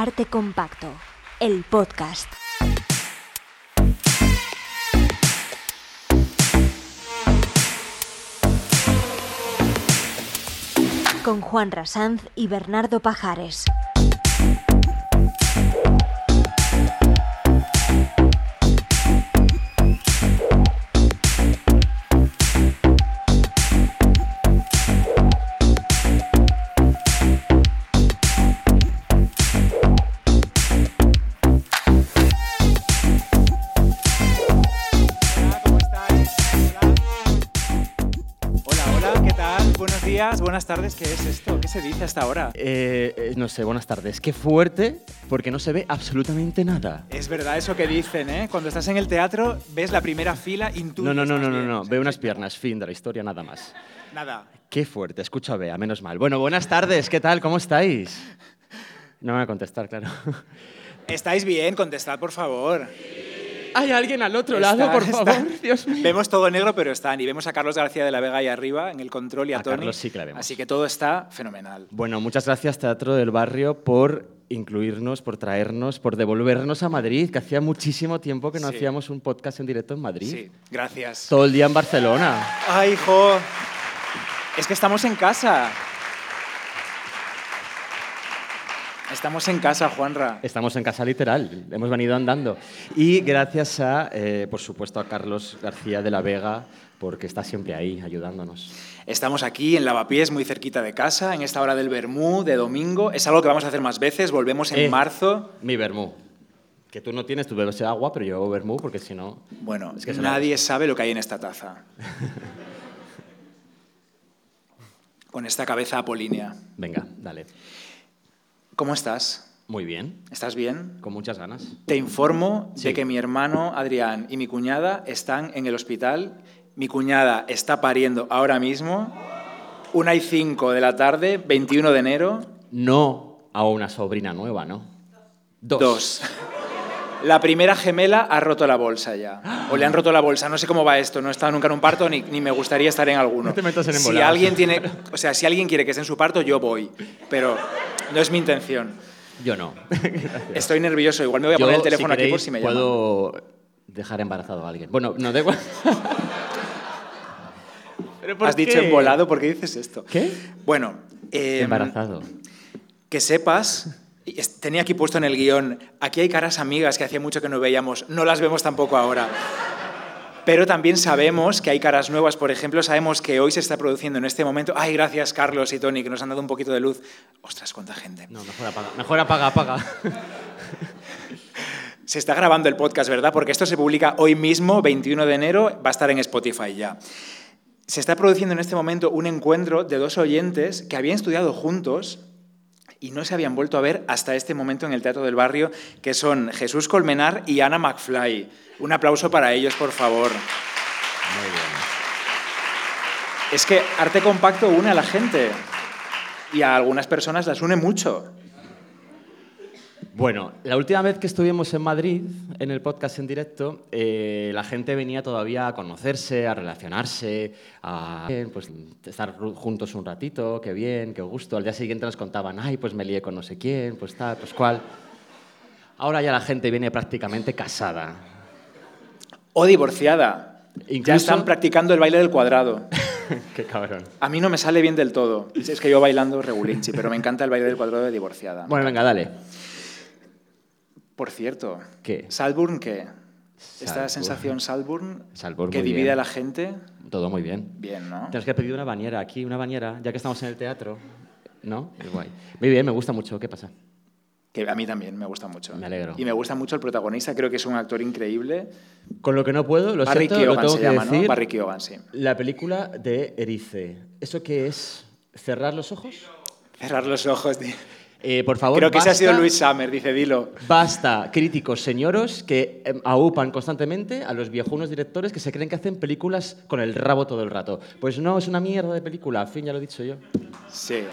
Arte Compacto, el podcast. Con Juan Rasanz y Bernardo Pajares. Tardes, ¿qué es esto? ¿Qué se dice hasta ahora? Eh, eh, no sé, buenas tardes. Qué fuerte, porque no se ve absolutamente nada. Es verdad eso que dicen, ¿eh? Cuando estás en el teatro, ves la primera fila, intuyes No, no, no, no, no, no. Veo unas piernas, fin de la historia, nada más. Nada. Qué fuerte, escucho a Bea, menos mal. Bueno, buenas tardes, ¿qué tal? ¿Cómo estáis? No me va a contestar, claro. ¿Estáis bien? Contestad, por favor. ¿Hay alguien al otro lado, por favor? Dios mío. Vemos todo negro, pero están. Y vemos a Carlos García de la Vega ahí arriba, en el control, y a, A Tony. Carlos sí que la vemos. Así que todo está fenomenal. Bueno, muchas gracias, Teatro del Barrio, por incluirnos, por traernos, por devolvernos a Madrid, que hacía muchísimo tiempo que no Sí. hacíamos un podcast en directo en Madrid. Sí, gracias. Todo el día en Barcelona. ¡Ay, hijo! Es que estamos en casa. Estamos en casa, Juanra. Estamos en casa literal, hemos venido andando. Y gracias a, eh, por supuesto, a Carlos García de la Vega, porque está siempre ahí ayudándonos. Estamos aquí en Lavapiés, muy cerquita de casa, en esta hora del Bermú, de domingo. Es algo que vamos a hacer más veces. Volvemos en Eh. marzo. Mi vermú. Que tú no tienes, tú bebes agua, pero yo bebo vermú porque si no... Bueno, Es que nadie sabe lo que hay en esta taza. Con esta cabeza apolínea. Venga, dale. ¿Cómo estás? Muy bien, ¿Estás bien? con muchas ganas. Te informo Sí. de que mi hermano Adrián y mi cuñada están en el hospital. Mi cuñada está pariendo ahora mismo. Una y cinco de la tarde, 21 de enero. No a una sobrina nueva, ¿no? Dos. Dos. La primera gemela ha roto la bolsa ya. O le han roto la bolsa. No sé cómo va esto. No he estado nunca en un parto ni, ni me gustaría estar en alguno. No te metas en si alguien tiene, o sea, si alguien quiere que esté en su parto, yo voy. Pero no es mi intención. Yo no. Estoy nervioso. Igual me voy a Yo, poner el teléfono aquí queréis, por si me llaman. puedo dejar embarazado a alguien. Bueno, no, da igual. ¿Pero por Has dicho embolado, ¿por qué dices esto? ¿Qué? Bueno, eh, Embarazado. que sepas, tenía aquí puesto en el guion, aquí hay caras amigas que hacía mucho que no veíamos, no las vemos tampoco ahora. Pero también sabemos que hay caras nuevas, por ejemplo, sabemos que hoy se está produciendo en este momento, ay, gracias Carlos y Tony, que nos han dado un poquito de luz. Ostras, cuánta gente. No, mejor apaga. Mejor apaga, apaga. Se está grabando el podcast, ¿verdad? Porque esto se publica hoy mismo, 21 de enero, va a estar en Spotify ya. Se está produciendo en este momento un encuentro de dos oyentes que habían estudiado juntos y no se habían vuelto a ver hasta este momento en el Teatro del Barrio, que son Jesús Colmenar y Ana McFly. Un aplauso para ellos, por favor. Muy bien. Es que arte compacto une a la gente y a algunas personas las une mucho. Bueno, la última vez que estuvimos en Madrid, en el podcast en directo, eh, la gente venía todavía a conocerse, a relacionarse, a pues, estar juntos un ratito, qué bien, qué gusto. Al día siguiente nos contaban, ay, pues me lié con no sé quién, pues tal, pues cual. Ahora ya la gente viene prácticamente casada. O divorciada. Ya Incluso- están practicando el baile del cuadrado. qué cabrón. A mí no me sale bien del todo. Es que yo bailando regulinchi, pero me encanta el baile del cuadrado de divorciada. Bueno, venga, dale. Por cierto, ¿Qué? ¿Salburn qué? Esta Salburn. sensación Salburn, Salburn, que divide bien. a la gente, Todo muy bien. bien, ¿no? Tenemos que pedir una bañera aquí, una bañera, ya que estamos en el teatro. ¿No? Es guay. Muy bien, me gusta mucho. ¿Qué pasa? Que a mí también me gusta mucho. Me alegro. Y me gusta mucho el protagonista, creo que es un actor increíble. Con lo que no puedo, lo Barry siento, lo Keoghan tengo se que llama, decir. ¿no? Barry Keoghan, sí. La película de Erice. ¿Eso qué es? ¿Cerrar los ojos? Cerrar los ojos. tío. Eh, por favor, Creo que ese ha sido basta- Luis Summer, dice Dilo. Basta, críticos señoros que em, aupan constantemente a los viejunos directores que se creen que hacen películas con el rabo todo el rato. Pues no, es una mierda de película, al fin ya lo he dicho yo. Sí.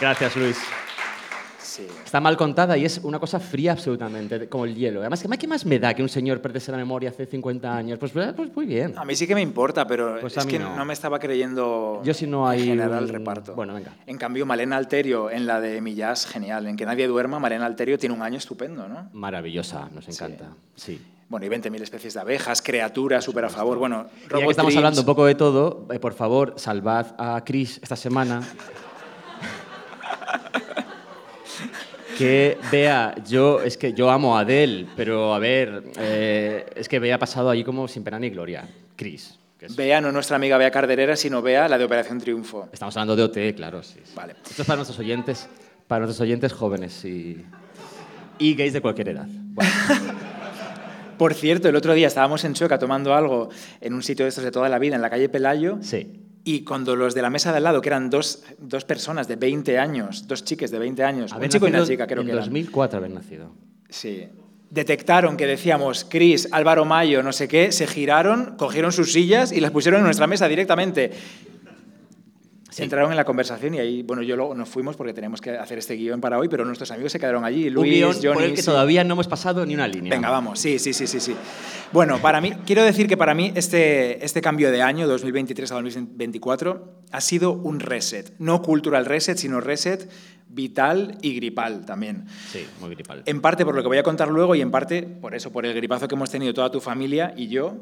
Gracias, Luis. Sí. Está mal contada y es una cosa fría absolutamente, como el hielo. Además, ¿qué más me da que un señor perdiese la memoria hace 50 años? Pues, pues, pues muy bien. A mí sí que me importa, pero Pues es que no. no. me estaba creyendo Yo si no hay en general un- el reparto. Bueno, venga. En cambio, Malena Alterio en la de Millás, genial. En Que nadie duerma, Malena Alterio tiene un año estupendo, ¿no? Maravillosa, nos encanta. Sí. Bueno, y 20.000 especies de abejas, criaturas, súper a favor. Bueno, ya que estamos hablando un poco de todo, eh, por favor, salvad a Chris esta semana. Que vea, yo es que yo amo a Adele, pero a ver, eh, es que Bea ha pasado allí como sin pena ni gloria. Chris. Bea, no nuestra amiga Bea Carderera, sino Bea, la de Operación Triunfo. Estamos hablando de OT, claro, sí. sí. Vale. Esto es para nuestros oyentes, para nuestros oyentes jóvenes y, y gays de cualquier edad. Bueno, Por cierto, el otro día estábamos en Chueca tomando algo en un sitio de estos de toda la vida, en la calle Pelayo, sí. Y cuando los de la mesa de al lado, que eran dos, dos personas de 20 años, dos chiques de 20 años, Haber un chico y una chica creo en que eran. 2004 haber nacido. Sí. Detectaron que decíamos Chris, Álvaro Mayo, no sé qué, se giraron, cogieron sus sillas y las pusieron en nuestra mesa directamente. Sí. Entraron en la conversación y ahí, bueno, yo luego nos fuimos porque tenemos que hacer este guion para hoy, pero nuestros amigos se quedaron allí. Un Luis, guion Johnny, por el que sí. todavía no hemos pasado ni una línea. Venga, vamos, sí, sí, sí, sí, sí. Bueno, para mí, quiero decir que para mí este, este cambio de año, 2023 a 2024, ha sido un reset. No cultural reset, sino reset vital y gripal también. Sí, muy gripal. En parte por lo que voy a contar luego y en parte por eso, por el gripazo que hemos tenido toda tu familia y yo,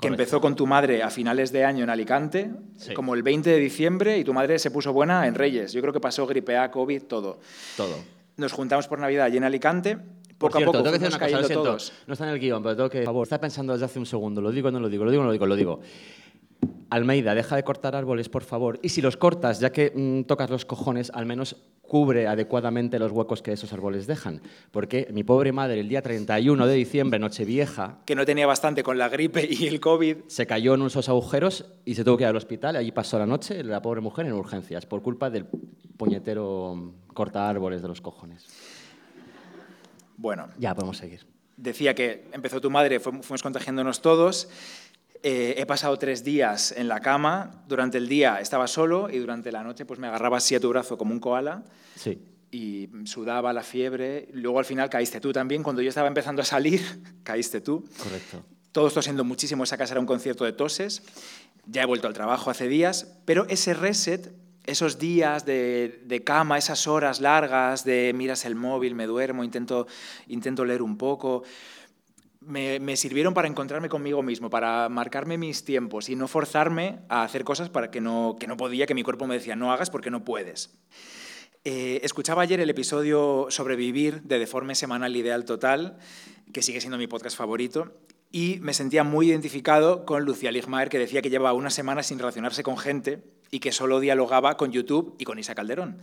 que empezó con tu madre a finales de año en Alicante, Sí. como el 20 de diciembre, y tu madre se puso buena en Reyes. Yo creo que pasó gripe A, COVID, todo. Todo. Nos juntamos por Navidad allí en Alicante. Por Poco cierto, a poco tengo que decir fuimos una cosa, lo siento. todos. No está en el guion, pero tengo que... Por favor, está pensando desde hace un segundo. Lo digo, no lo digo, lo digo, no lo digo, lo digo. Almeida, deja de cortar árboles, por favor. Y si los cortas, ya que mm, tocas los cojones, al menos cubre adecuadamente los huecos que esos árboles dejan. Porque mi pobre madre, el día 31 de diciembre, Nochevieja, que no tenía bastante con la gripe y el COVID. se cayó en unos agujeros y se tuvo que ir al hospital. Allí pasó la noche la pobre mujer en urgencias por culpa del puñetero corta árboles de los cojones. Bueno, Ya, podemos seguir. decía que empezó tu madre, fu- fuimos contagiándonos todos. Eh, he pasado tres días en la cama. Durante el día estaba solo y durante la noche pues me agarraba así a tu brazo como un koala Sí. y sudaba la fiebre. Luego al final caíste tú también. Cuando yo estaba empezando a salir, caíste tú. Correcto. Todos tosiendo muchísimo. Esa casa era un concierto de toses. Ya he vuelto al trabajo hace días. Pero ese reset, esos días de, de cama, esas horas largas de miras el móvil, me duermo, intento, intento leer un poco, me, sirvieron para encontrarme conmigo mismo, para marcarme mis tiempos y no forzarme a hacer cosas para que no, que no podía, que mi cuerpo me decía, no hagas porque no puedes. Eh, escuchaba ayer el episodio Sobrevivir de Deforme Semanal Ideal Total, que sigue siendo mi podcast favorito, y me sentía muy identificado con Lucía Ligmaer, que decía que llevaba una semana sin relacionarse con gente y que solo dialogaba con YouTube y con Isa Calderón.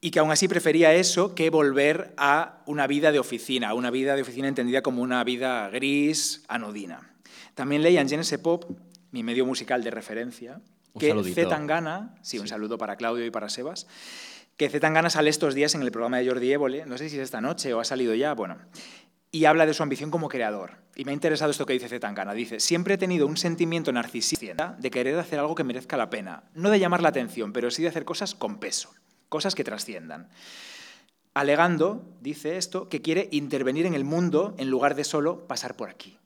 Y que aún así prefería eso que volver a una vida de oficina, a una vida de oficina entendida como una vida gris, anodina. También leía en Genesis Pop, mi medio musical de referencia, Un que saludito. C. Tangana, sí, un saludo para Claudio y para Sebas, que C. Tangana sale estos días en el programa de Jordi Évole, no sé si es esta noche o ha salido ya, bueno, y habla de su ambición como creador. Y me ha interesado esto que dice C. Tangana. Dice, siempre he tenido un sentimiento narcisista de querer hacer algo que merezca la pena, no de llamar la atención, pero sí de hacer cosas con peso, cosas que trasciendan. Alegando, dice esto, que quiere intervenir en el mundo en lugar de solo pasar por aquí.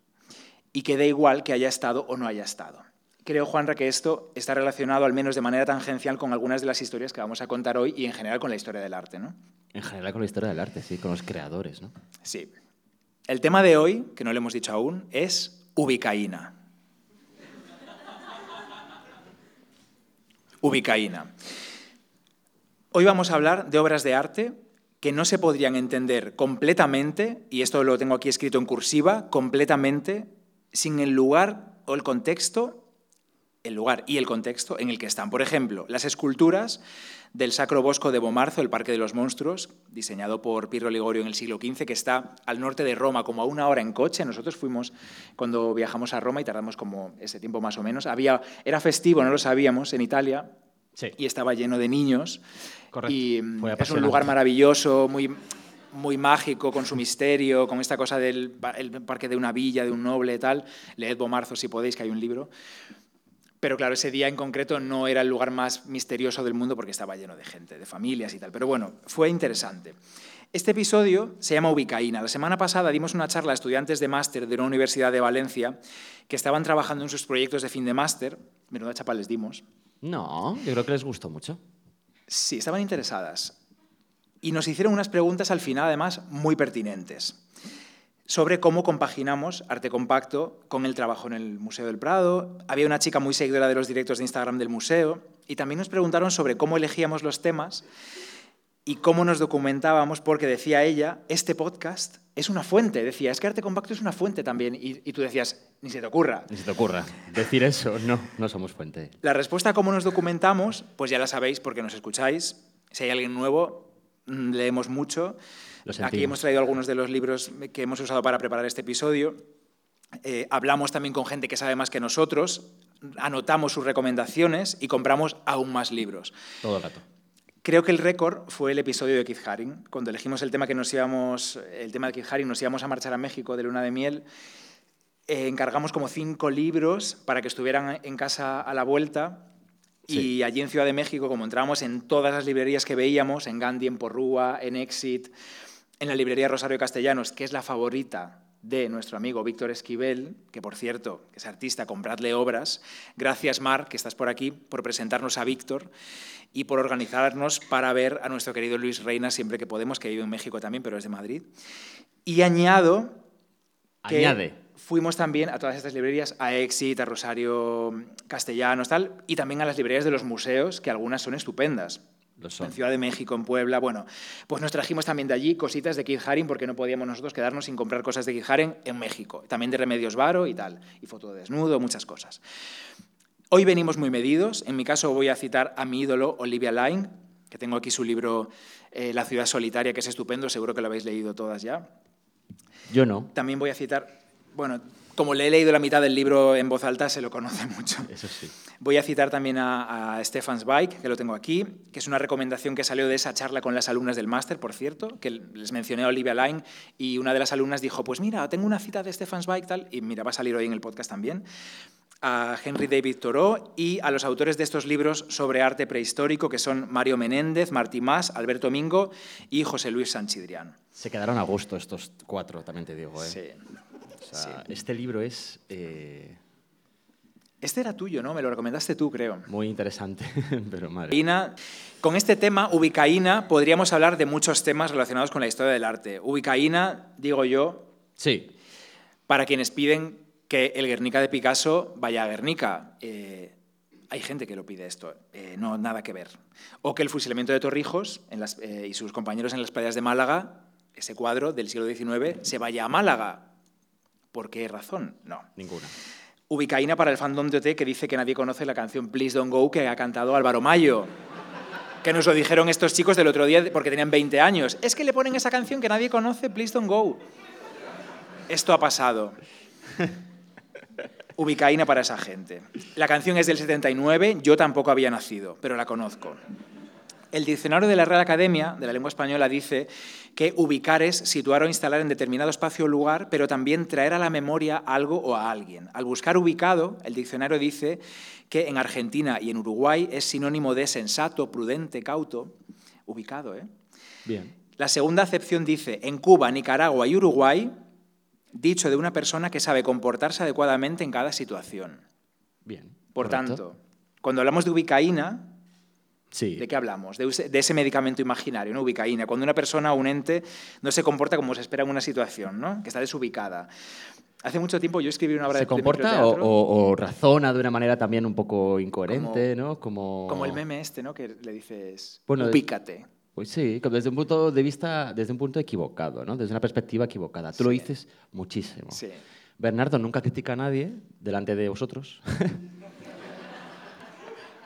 Y que da igual que haya estado o no haya estado. Creo, Juanra, que esto está relacionado, al menos de manera tangencial, con algunas de las historias que vamos a contar hoy y en general con la historia del arte, ¿no? En general con la historia del arte, sí, con los creadores, ¿no? Sí. El tema de hoy, que no le hemos dicho aún, es ubicaína. Ubicaína. Hoy vamos a hablar de obras de arte que no se podrían entender completamente, y esto lo tengo aquí escrito en cursiva, completamente, sin el lugar o el contexto, el lugar y el contexto en el que están. Por ejemplo, las esculturas del Sacro Bosco de Bomarzo, el Parque de los Monstruos, diseñado por Pirro Ligorio en el siglo XV, que está al norte de Roma, como a una hora en coche. Nosotros fuimos cuando viajamos a Roma y tardamos como ese tiempo más o menos. Había, era festivo, no lo sabíamos, en Italia, Sí. y estaba lleno de niños. Correcto. Y mm, es un lugar maravilloso, muy, muy mágico, con su misterio, con esta cosa del pa- el parque de una villa, de un noble, tal. Leed Bomarzo si podéis, que hay un libro. Pero claro, ese día en concreto no era el lugar más misterioso del mundo porque estaba lleno de gente, de familias y tal. Pero bueno, fue interesante. Este episodio se llama Ubicaína. La semana pasada dimos una charla a estudiantes de máster de una universidad de Valencia que estaban trabajando en sus proyectos de fin de máster. Menuda chapa les dimos. No, yo creo que les gustó mucho. Sí, estaban interesadas. Y nos hicieron unas preguntas al final, además, muy pertinentes sobre cómo compaginamos arte compacto con el trabajo en el Museo del Prado. Había una chica muy seguidora de los directos de Instagram del museo y también nos preguntaron sobre cómo elegíamos los temas y cómo nos documentábamos, porque decía ella, este podcast es una fuente. Decía, es que arte compacto es una fuente también. Y, tú decías, ni se te ocurra. Ni se te ocurra. Decir eso, no, no somos fuente. La respuesta a cómo nos documentamos, pues ya la sabéis porque nos escucháis. Si hay alguien nuevo, mm, leemos mucho. Aquí hemos traído algunos de los libros que hemos usado para preparar este episodio. Eh, hablamos también con gente que sabe más que nosotros, anotamos sus recomendaciones y compramos aún más libros. Todo el rato. Creo que el récord fue el episodio de Keith Haring. Cuando elegimos el tema que nos íbamos, el tema de Keith Haring, nos íbamos a marchar a México de luna de miel. Eh, encargamos como cinco libros para que estuvieran en casa a la vuelta. Y allí en Ciudad de México, como entrábamos en todas las librerías que veíamos, en Gandhi, en Porrúa, en Exit, en la librería Rosario Castellanos, que es la favorita de nuestro amigo Víctor Esquivel, que por cierto es artista, compradle obras. Gracias, Mar, que estás por aquí, por presentarnos a Víctor y por organizarnos para ver a nuestro querido Luis Reina siempre que podemos, que vive en México también, pero es de Madrid. Y añado que Añade. fuimos también a todas estas librerías, a Exit, a Rosario Castellanos, tal, y también a las librerías de los museos, que algunas son estupendas. En Ciudad de México, en Puebla, bueno, pues nos trajimos también de allí cositas de Keith Haring porque no podíamos nosotros quedarnos sin comprar cosas de Keith Haring en México, también de Remedios Varo y tal, y foto de desnudo, muchas cosas. Hoy venimos muy medidos. En mi caso voy a citar a mi ídolo, Olivia Lyne, que tengo aquí su libro eh, La ciudad solitaria, que es estupendo, seguro que lo habéis leído todas ya. Yo no. También voy a citar, bueno, como le he leído la mitad del libro en voz alta, se lo conoce mucho. Eso sí. Voy a citar también a, Stefan Zweig, que lo tengo aquí, que es una recomendación que salió de esa charla con las alumnas del máster, por cierto, que les mencioné a Olivia Line, y una de las alumnas dijo, pues mira, tengo una cita de Stefan Zweig, tal, y mira, va a salir hoy en el podcast también a Henry David Thoreau y a los autores de estos libros sobre arte prehistórico, que son Mario Menéndez, Martí Mas, Alberto Mingo y José Luis Sanchidrián. Se quedaron a gusto estos cuatro, también te digo. ¿eh? Sí. Este libro es... Eh, este era tuyo, ¿no? Me lo recomendaste tú, creo. Muy interesante, pero madre. Con este tema, ubicaína, podríamos hablar de muchos temas relacionados con la historia del arte. Ubicaína, digo yo, sí. para quienes piden que el Guernica de Picasso vaya a Guernica. Eh, hay gente que lo pide esto, eh, no nada que ver. O que el fusilamiento de Torrijos eh, y sus compañeros en las playas de Málaga, ese cuadro del siglo XIX, se vaya a Málaga. ¿Por qué razón? No. Ninguna. Ubicaína para el fandom de OT que dice que nadie conoce la canción Please Don't Go que ha cantado Álvaro Mayo. Que nos lo dijeron estos chicos del otro día porque tenían 20 años. Es que le ponen esa canción que nadie conoce, Please Don't Go. Esto ha pasado. Ubicaína para esa gente. La canción es del 79, yo tampoco había nacido, pero la conozco. El diccionario de la Real Academia de la Lengua Española dice que ubicar es situar o instalar en determinado espacio o lugar, pero también traer a la memoria algo o a alguien. Al buscar ubicado, el diccionario dice que en Argentina y en Uruguay es sinónimo de sensato, prudente, cauto. Ubicado, ¿eh? Bien. La segunda acepción dice, en Cuba, Nicaragua y Uruguay dicho de una persona que sabe comportarse adecuadamente en cada situación. Bien. Por tanto, cuando hablamos de ubicaína, ¿de qué hablamos? De, ese medicamento imaginario, ¿no? Ubicaína. Cuando una persona o un ente no se comporta como se espera en una situación, ¿no? Que está desubicada. Hace mucho tiempo yo escribí una obra ¿Se de comporta o, o, razona de una manera también un poco incoherente, ¿no? Como... como el meme este, ¿no? Que le dices, bueno, ubícate. Pues sí, desde un punto de vista, desde un punto equivocado, ¿no? Desde una perspectiva equivocada. Tú lo dices muchísimo. Sí. Bernardo nunca critica a nadie delante de vosotros.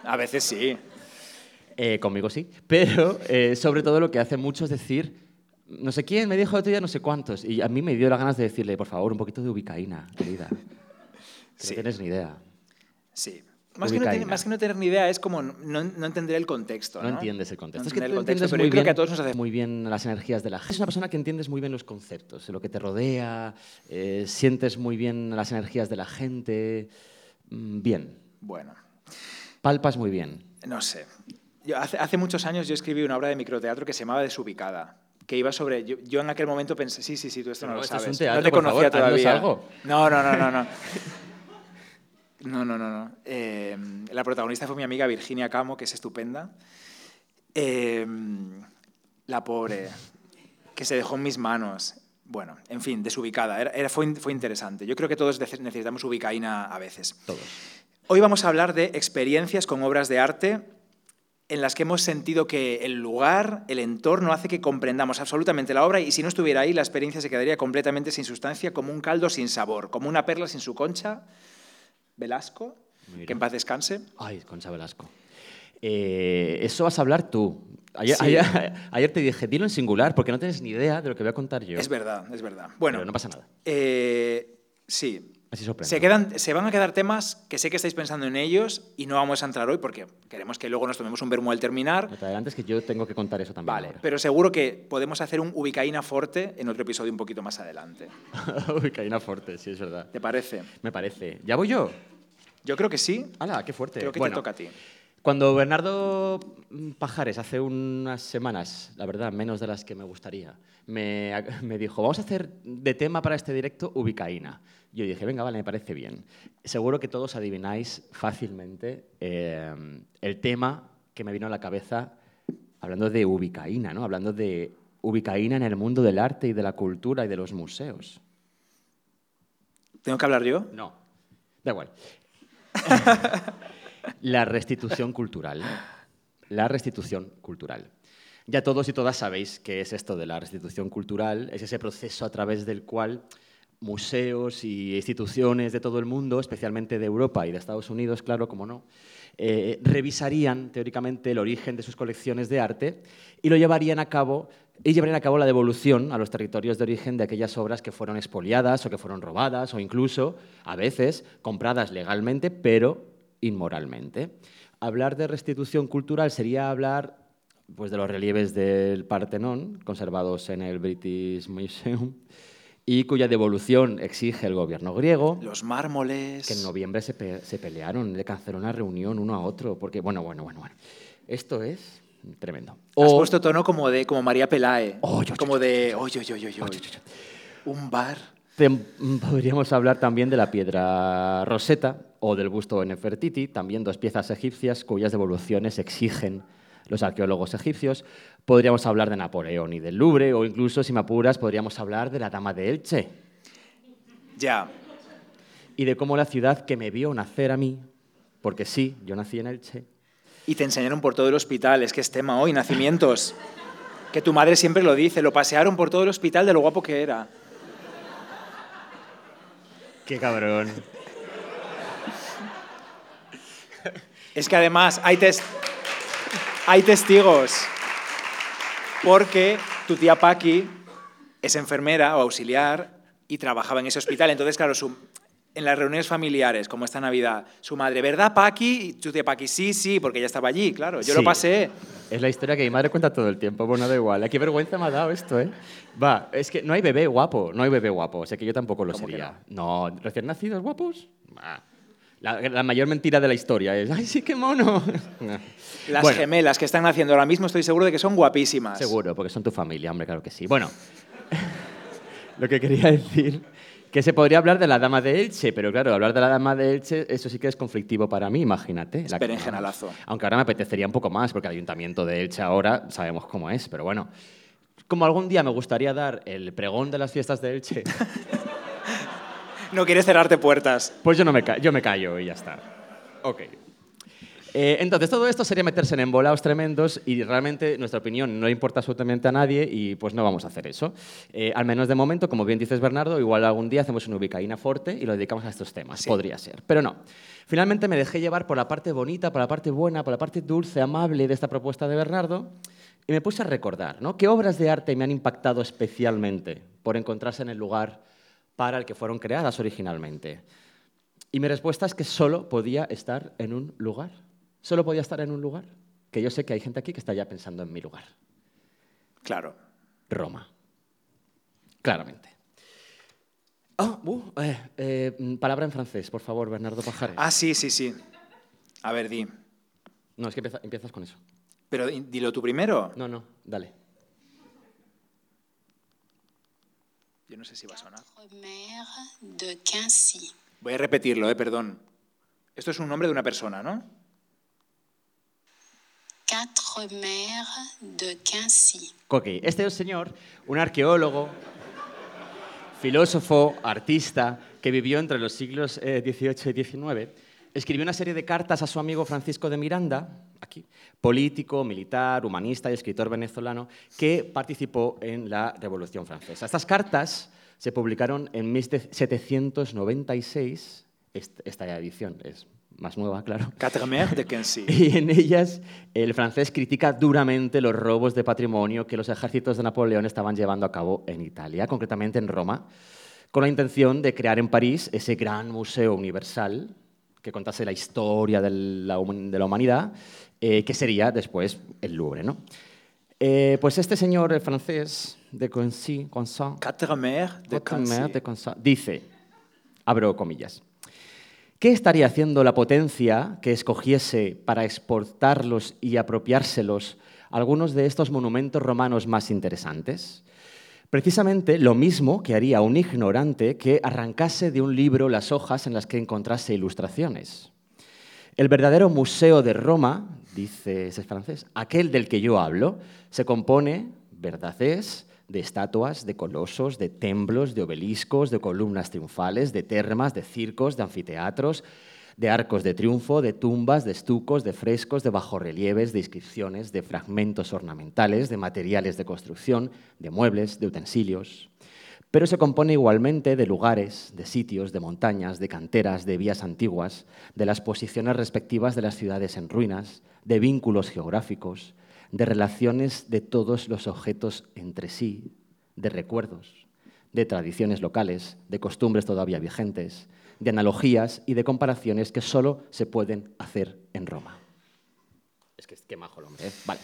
a veces sí. Eh, conmigo sí. Pero eh, sobre todo lo que hace mucho es decir, no sé quién me dijo otro día no sé cuántos. Y a mí me dio las ganas de decirle, por favor, un poquito de ubicaína, querida. No tienes ni idea. Sí. Más que, no tener ni idea, es como no, entender el contexto. No, entiendes el contexto. es que tú entiendes muy bien, que a todos nos hace muy bien las energías de la gente. Es una persona que entiendes muy bien los conceptos, lo que te rodea, eh, sientes muy bien las energías de la gente. Mm, bien. Bueno. Palpas muy bien. No sé. Yo, hace, hace muchos años yo escribí una obra de microteatro que se llamaba Desubicada, que iba sobre... Yo, yo en aquel momento pensé, sí, sí, sí, tú esto no lo esto es sabes. un teatro, no te por conocía favor, todavía. algo. No, no, no, no, no. No, no, no, no. Eh, la protagonista fue mi amiga Virginia Camo, que es estupenda. Eh, la pobre, que se dejó en mis manos. Bueno, en fin, desubicada. Era, era- fue, fue interesante. Yo creo que todos nece- necesitamos ubicaína a veces. Todos. Hoy vamos a hablar de experiencias con obras de arte en las que hemos sentido que el lugar, el entorno hace que comprendamos absolutamente la obra y si no estuviera ahí la experiencia se quedaría completamente sin sustancia, como un caldo sin sabor, como una perla sin su concha. Velasco, Mira. que en paz descanse. Ay, Concha Velasco. Eh, eso vas a hablar tú. Ayer, Sí. ayer- ayer te dije, dilo en singular, porque no tienes ni idea de lo que voy a contar yo. Es verdad, es verdad. Bueno, Pero no pasa nada. eh, sí. Así sorprende. Se, quedan, se van a quedar temas que sé que estáis pensando en ellos y no vamos a entrar hoy porque queremos que luego nos tomemos un vermo al terminar. No te adelantes que yo tengo que contar eso también. Vale, pero seguro que podemos hacer un ubicaína forte en otro episodio un poquito más adelante. pero... Uy, Caína fuerte, sí, es verdad. ¿Te parece? Me parece. ¿Ya voy yo? Yo creo que sí. ¡Hala, qué fuerte! Creo que Bueno, te toca a ti. Cuando Bernardo Pajares, hace unas semanas, la verdad, menos de las que me gustaría, me, me dijo, vamos a hacer de tema para este directo ubicaína. Yo dije, venga, vale, me parece bien. Seguro que todos adivináis fácilmente eh, el tema que me vino a la cabeza hablando de ubicaína, ¿no? Hablando de ubicaína en el mundo del arte y de la cultura y de los museos. ¿Tengo que hablar yo? No, da igual. la restitución cultural. La restitución cultural. Ya todos y todas sabéis qué es esto de la restitución cultural. Es ese proceso a través del cual museos y instituciones de todo el mundo, especialmente de Europa y de Estados Unidos, claro, como no, eh, revisarían teóricamente el origen de sus colecciones de arte y lo llevarían a cabo y llevarían a cabo la devolución a los territorios de origen de aquellas obras que fueron expoliadas o que fueron robadas o incluso, a veces, compradas legalmente, pero inmoralmente. Hablar de restitución cultural sería hablar pues, de los relieves del Partenón, conservados en el British Museum, y cuya devolución exige el gobierno griego, Los mármoles. que en noviembre se, pe- se pelearon, le canceló una reunión uno a otro, porque, bueno, bueno, bueno, bueno. Esto es tremendo. Has O- puesto tono como de como María Pelae. Oh, yo, yo, como yo, de. oye. Un bar. Tem- Podríamos hablar también de la piedra Rosetta o del busto de Nefertiti, también dos piezas egipcias cuyas devoluciones exigen los arqueólogos egipcios. Podríamos hablar de Napoleón y del Louvre, o incluso, si me apuras, podríamos hablar de la Dama de Elche Ya. y de cómo la ciudad que me vio nacer a mí, porque sí, yo nací en Elche, Y te enseñaron por todo el hospital. Es que es tema hoy, nacimientos. que tu madre siempre lo dice. Lo pasearon por todo el hospital de lo guapo que era. ¡Qué cabrón! Es que además hay, tes- hay testigos. Porque tu tía Paqui es enfermera o auxiliar y trabajaba en ese hospital. Entonces, claro, su- en las reuniones familiares, como esta Navidad, su madre, ¿verdad, Paqui? Y tu tía Paqui, sí, sí, porque ella estaba allí, claro. Yo lo pasé. Es la historia que mi madre cuenta todo el tiempo, bueno, da igual. Qué vergüenza me ha dado esto, ¿eh? Va, es que no hay bebé guapo, no hay bebé guapo, o sea que yo tampoco lo ¿Cómo que sería. No, recién nacidos guapos. Bah. La, la mayor mentira de la historia es, ¡ay, sí, qué mono! Las Bueno, gemelas que están haciendo ahora mismo estoy seguro de que son guapísimas. Seguro, porque son tu familia, hombre, claro que sí. Bueno, lo que quería decir, que se podría hablar de la dama de Elche, pero claro, hablar de la dama de Elche, eso sí que es conflictivo para mí, imagínate. Es La- berenjenalazo. Aunque ahora me apetecería un poco más, porque el ayuntamiento de Elche ahora sabemos cómo es, pero bueno. Como algún día me gustaría dar el pregón de las fiestas de Elche, No quieres cerrarte puertas. pues yo, no me, yo me callo y ya está. Ok. Eh, entonces, todo esto sería meterse en embolados tremendos y realmente nuestra opinión no importa absolutamente a nadie y pues no vamos a hacer eso. Eh, al menos de momento, como bien dices Bernardo, igual algún día hacemos una ubicaína fuerte y lo dedicamos a estos temas. Sí. Podría ser, pero no. Finalmente me dejé llevar por la parte bonita, por la parte buena, por la parte dulce, amable de esta propuesta de Bernardo y me puse a recordar, ¿no? ¿Qué obras de arte me han impactado especialmente por encontrarse en el lugar para el que fueron creadas originalmente? Y mi respuesta es que solo podía estar en un lugar. Solo podía estar en un lugar. Que yo sé que hay gente aquí que está ya pensando en mi lugar. Claro. Roma. Claramente. Ah, uh, eh, eh, palabra en francés, por favor, Bernardo Pajares. Ah, sí, sí, sí. A ver, di. No, es que empieza- empiezas con eso. Pero di- dilo tú primero. No, no, dale. Yo no sé si va a sonar. De Quincy. Voy a repetirlo, eh, perdón. Esto es un nombre de una persona, ¿no? Quatre mères de Quincy. Ok, este es un señor, un arqueólogo, filósofo, artista, que vivió entre los siglos eh, XVIII y XIX, escribió una serie de cartas a su amigo Francisco de Miranda, aquí, político, militar, humanista y escritor venezolano, que participó en la Revolución Francesa. Estas cartas se publicaron en 1796, est- esta edición es más nueva, claro, de y en ellas el francés critica duramente los robos de patrimonio que los ejércitos de Napoleón estaban llevando a cabo en Italia, concretamente en Roma, con la intención de crear en París ese gran museo universal que contase la historia de la, hum- de la humanidad, eh, que sería después el Louvre. ¿no? Eh, pues este señor francés de mères de Dice, abro comillas, ¿qué estaría haciendo la potencia que escogiese para exportarlos y apropiárselos algunos de estos monumentos romanos más interesantes? Precisamente lo mismo que haría un ignorante que arrancase de un libro las hojas en las que encontrase ilustraciones. El verdadero museo de Roma, dice ese francés, aquel del que yo hablo, se compone, verdad es, de estatuas, de colosos, de templos, de obeliscos, de columnas triunfales, de termas, de circos, de anfiteatros, de arcos de triunfo, de tumbas, de estucos, de frescos, de bajorrelieves, de inscripciones, de fragmentos ornamentales, de materiales de construcción, de muebles, de utensilios. Pero se compone igualmente de lugares, de sitios, de montañas, de canteras, de vías antiguas, de las posiciones respectivas de las ciudades en ruinas, de vínculos geográficos, de relaciones de todos los objetos entre sí, de recuerdos, de tradiciones locales, de costumbres todavía vigentes, de analogías y de comparaciones que solo se pueden hacer en Roma. Es que es que majo el hombre. ¿eh? Vale.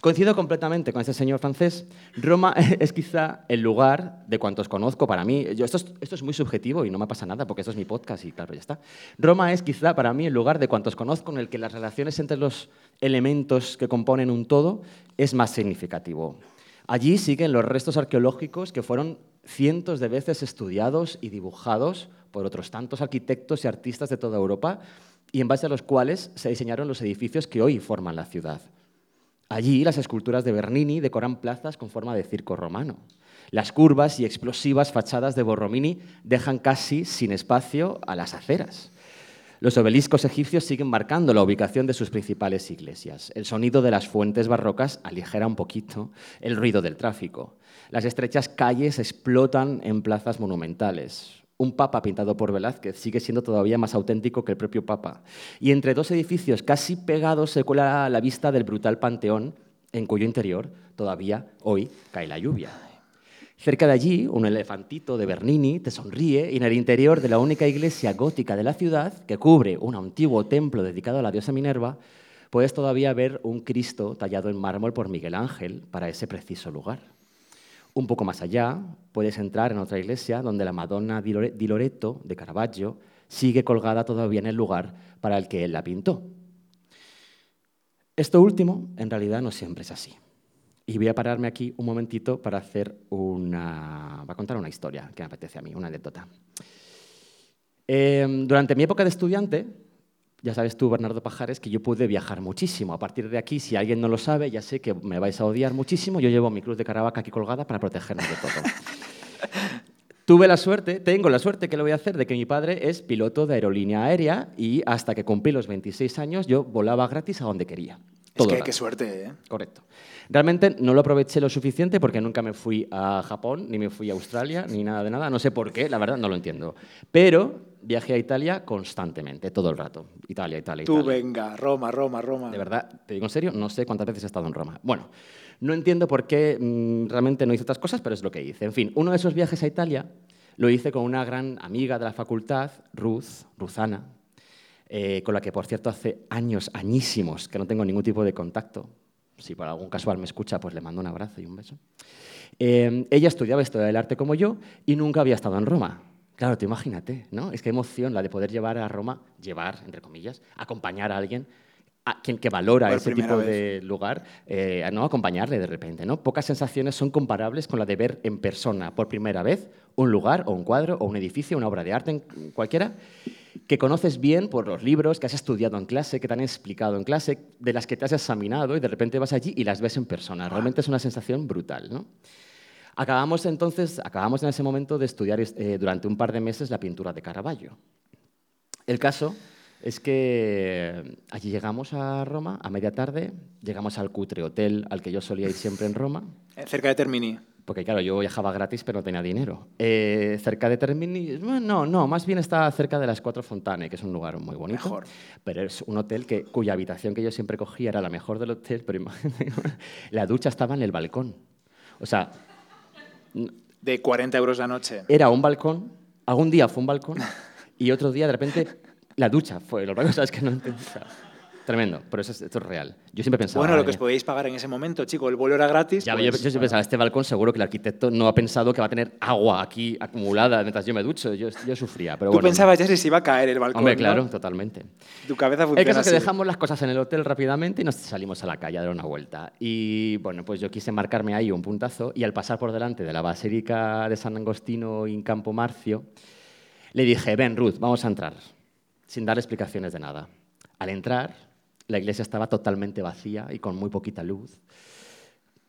Coincido completamente con este señor francés. Roma es quizá el lugar de cuantos conozco para mí. Yo, esto, es, esto es muy subjetivo y no me pasa nada porque esto es mi podcast y claro, ya está. Roma es quizá para mí el lugar de cuantos conozco en el que las relaciones entre los elementos que componen un todo es más significativo. Allí siguen los restos arqueológicos que fueron cientos de veces estudiados y dibujados por otros tantos arquitectos y artistas de toda Europa y en base a los cuales se diseñaron los edificios que hoy forman la ciudad. Allí las esculturas de Bernini decoran plazas con forma de circo romano. Las curvas y explosivas fachadas de Borromini dejan casi sin espacio a las aceras. Los obeliscos egipcios siguen marcando la ubicación de sus principales iglesias. El sonido de las fuentes barrocas aligera un poquito el ruido del tráfico. Las estrechas calles explotan en plazas monumentales. Un papa pintado por Velázquez sigue siendo todavía más auténtico que el propio papa. Y entre dos edificios casi pegados se cuela la vista del brutal panteón, en cuyo interior todavía hoy cae la lluvia. Cerca de allí, un elefantito de Bernini te sonríe y en el interior de la única iglesia gótica de la ciudad, que cubre un antiguo templo dedicado a la diosa Minerva, puedes todavía ver un Cristo tallado en mármol por Miguel Ángel para ese preciso lugar. Un poco más allá, puedes entrar en otra iglesia donde la Madonna di Lore- di Loreto de Caravaggio sigue colgada todavía en el lugar para el que él la pintó. Esto último, en realidad, no siempre es así. Y voy a pararme aquí un momentito para hacer una. va a contar una historia que me apetece a mí, una anécdota. Eh, durante mi época de estudiante, ya sabes tú, Bernardo Pajares, que yo pude viajar muchísimo. A partir de aquí, si alguien no lo sabe, ya sé que me vais a odiar muchísimo. Yo llevo mi cruz de Caravaca aquí colgada para protegernos de todo. Tuve la suerte, tengo la suerte que lo voy a hacer, de que mi padre es piloto de aerolínea aérea y hasta que cumplí los 26 años yo volaba gratis a donde quería. Es Todo que el qué suerte, ¿eh? Correcto. Realmente no lo aproveché lo suficiente porque nunca me fui a Japón, ni me fui a Australia, ni nada de nada. No sé por qué, la verdad no lo entiendo. Pero viajé a Italia constantemente, todo el rato. Italia, Italia, Tú Italia. venga, Roma, Roma, Roma. De verdad, te digo en serio, no sé cuántas veces he estado en Roma. Bueno, no entiendo por qué mm, realmente no hice otras cosas, pero es lo que hice. En fin, uno de esos viajes a Italia lo hice con una gran amiga de la facultad, Ruth, Ruzana, eh, con la que, por cierto, hace años, añísimos, que no tengo ningún tipo de contacto. Si por algún casual me escucha, pues le mando un abrazo y un beso. Eh, ella estudiaba historia del arte como yo y nunca había estado en Roma. Claro, te imagínate, ¿no? Es que emoción la de poder llevar a Roma, llevar, entre comillas, acompañar a alguien a quien que valora Por ese tipo vez. de lugar, eh, a no acompañarle de repente, ¿no? Pocas sensaciones son comparables con la de ver en persona por primera vez un lugar o un cuadro o un edificio, una obra de arte, cualquiera, que conoces bien por los libros, que has estudiado en clase, que te han explicado en clase, de las que te has examinado y de repente vas allí y las ves en persona. Realmente es una sensación brutal, ¿no? Acabamos entonces, acabamos en ese momento de estudiar eh, durante un par de meses la pintura de Caravaggio. El caso es que allí llegamos a Roma a media tarde, llegamos al cutre hotel al que yo solía ir siempre en Roma, Eh, Cerca de Termini. porque claro, yo viajaba gratis pero no tenía dinero. Eh, cerca de Termini, no, no, más bien está cerca de las Cuatro Fontane, que es un lugar muy bonito. Mejor. Pero es un hotel que, cuya habitación que yo siempre cogía era la mejor del hotel, pero la ducha estaba en el balcón. O sea, De 40 euros la noche. era un balcón, algún día fue un balcón y otro día de repente la ducha fue. Lo raro es que no entiendo. Tremendo, pero eso es, esto es real. Yo siempre pensaba. Bueno, lo que "Ay, os podíais pagar en ese momento, chico, el vuelo era gratis. ya, pues, yo, yo siempre pensaba, este balcón seguro que el arquitecto no ha pensado que va a tener agua aquí acumulada mientras yo me ducho. Yo, yo sufría, pero Tú bueno. pensabas ya si se iba a caer el balcón. Hombre, ¿no? claro, totalmente. Tu cabeza El funciona caso es que así. dejamos las cosas en el hotel rápidamente y nos salimos a la calle a dar una vuelta. Y bueno, pues yo quise marcarme ahí un puntazo y al pasar por delante de la Basílica de San Agostino en Campo Marcio, le dije, ven Ruth, vamos a entrar, sin dar explicaciones de nada. Al entrar, la iglesia estaba totalmente vacía y con muy poquita luz,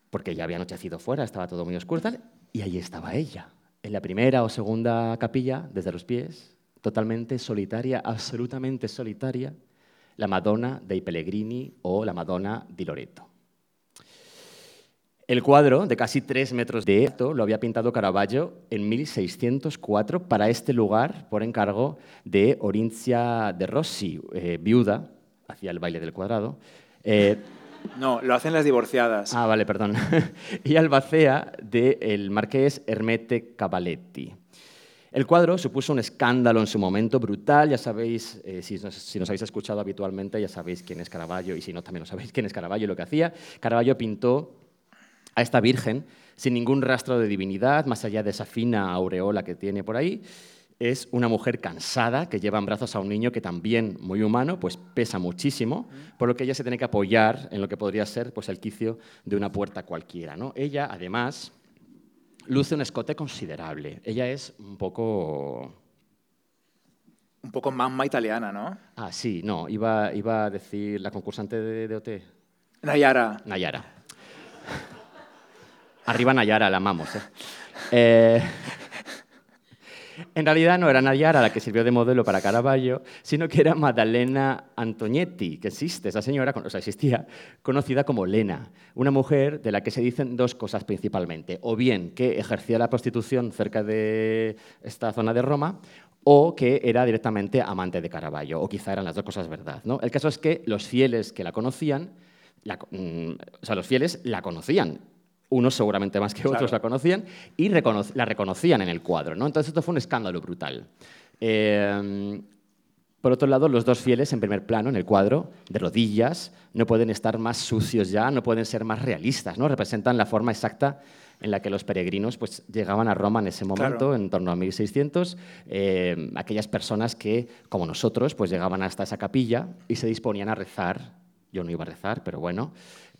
porque ya había anochecido fuera, estaba todo muy oscuro y ahí estaba ella, en la primera o segunda capilla, desde los pies, totalmente solitaria, absolutamente solitaria, la Madonna dei Pellegrini o la Madonna di Loreto. El cuadro, de casi tres metros de alto, lo había pintado Caravaggio en 1604 para este lugar por encargo de Orincia de Rossi, eh, viuda, hacía el baile del cuadrado. eh, No, lo hacen las divorciadas. Ah, vale, perdón. y albacea del marqués Hermete Cavaletti. El cuadro supuso un escándalo en su momento brutal, ya sabéis, eh, si, nos, si nos habéis escuchado habitualmente, ya sabéis quién es Caravaggio, y si no, también lo sabéis quién es Caravaggio y lo que hacía. Caravaggio pintó a esta Virgen sin ningún rastro de divinidad, más allá de esa fina aureola que tiene por ahí. Es una mujer cansada que lleva en brazos a un niño que también, muy humano, pues pesa muchísimo, por lo que ella se tiene que apoyar en lo que podría ser pues, el quicio de una puerta cualquiera. ¿no? Ella, además, luce un escote considerable. Ella es un poco... Un poco mamma italiana, ¿no? Ah, sí, no, iba, iba a decir la concursante de, de OT. Nayara. Nayara. Arriba Nayara, la amamos. ¿eh? Eh, en realidad no era Nayara la que sirvió de modelo para Caravaggio, sino que era Maddalena Antognetti, que existe, esa señora, o sea, existía, conocida como Lena, una mujer de la que se dicen dos cosas principalmente, o bien que ejercía la prostitución cerca de esta zona de Roma, o que era directamente amante de Caravaggio, o quizá eran las dos cosas verdad. El caso es que los fieles que la conocían, mm, o sea, los fieles la conocían. Unos seguramente más que otros la conocían y recono- la reconocían en el cuadro. ¿no? Entonces esto fue un escándalo brutal. Eh, por otro lado, los dos fieles en primer plano, en el cuadro, de rodillas, no pueden estar más sucios ya, no pueden ser más realistas, ¿no? Representan la forma exacta en la que los peregrinos pues, llegaban a Roma en ese momento, Claro. en torno a 1600, eh, aquellas personas que, como nosotros, pues llegaban hasta esa capilla y se disponían a rezar. Yo no iba a rezar, pero bueno.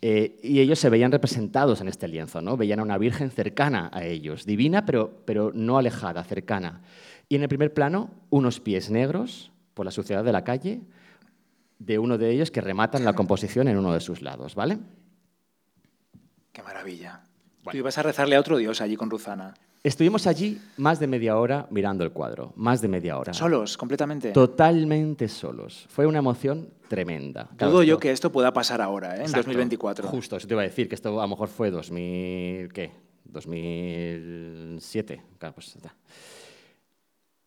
Eh, y ellos se veían representados en este lienzo, ¿no? Veían a una virgen cercana a ellos, divina, pero, pero no alejada, cercana. Y en el primer plano, unos pies negros por la suciedad de la calle, de uno de ellos que rematan la composición en uno de sus lados, ¿vale? Qué maravilla. Bueno. Tú ibas a rezarle a otro dios allí con Ruzana. Estuvimos allí más de media hora mirando el cuadro, más de media hora. Solos, completamente. Totalmente solos. Fue una emoción tremenda. Claro, Dudo yo esto- que esto pueda pasar ahora, ¿eh? en Exacto. 2024. Justo, eso te iba a decir, que esto a lo mejor fue 2000, ¿qué? 2007. Claro, pues está.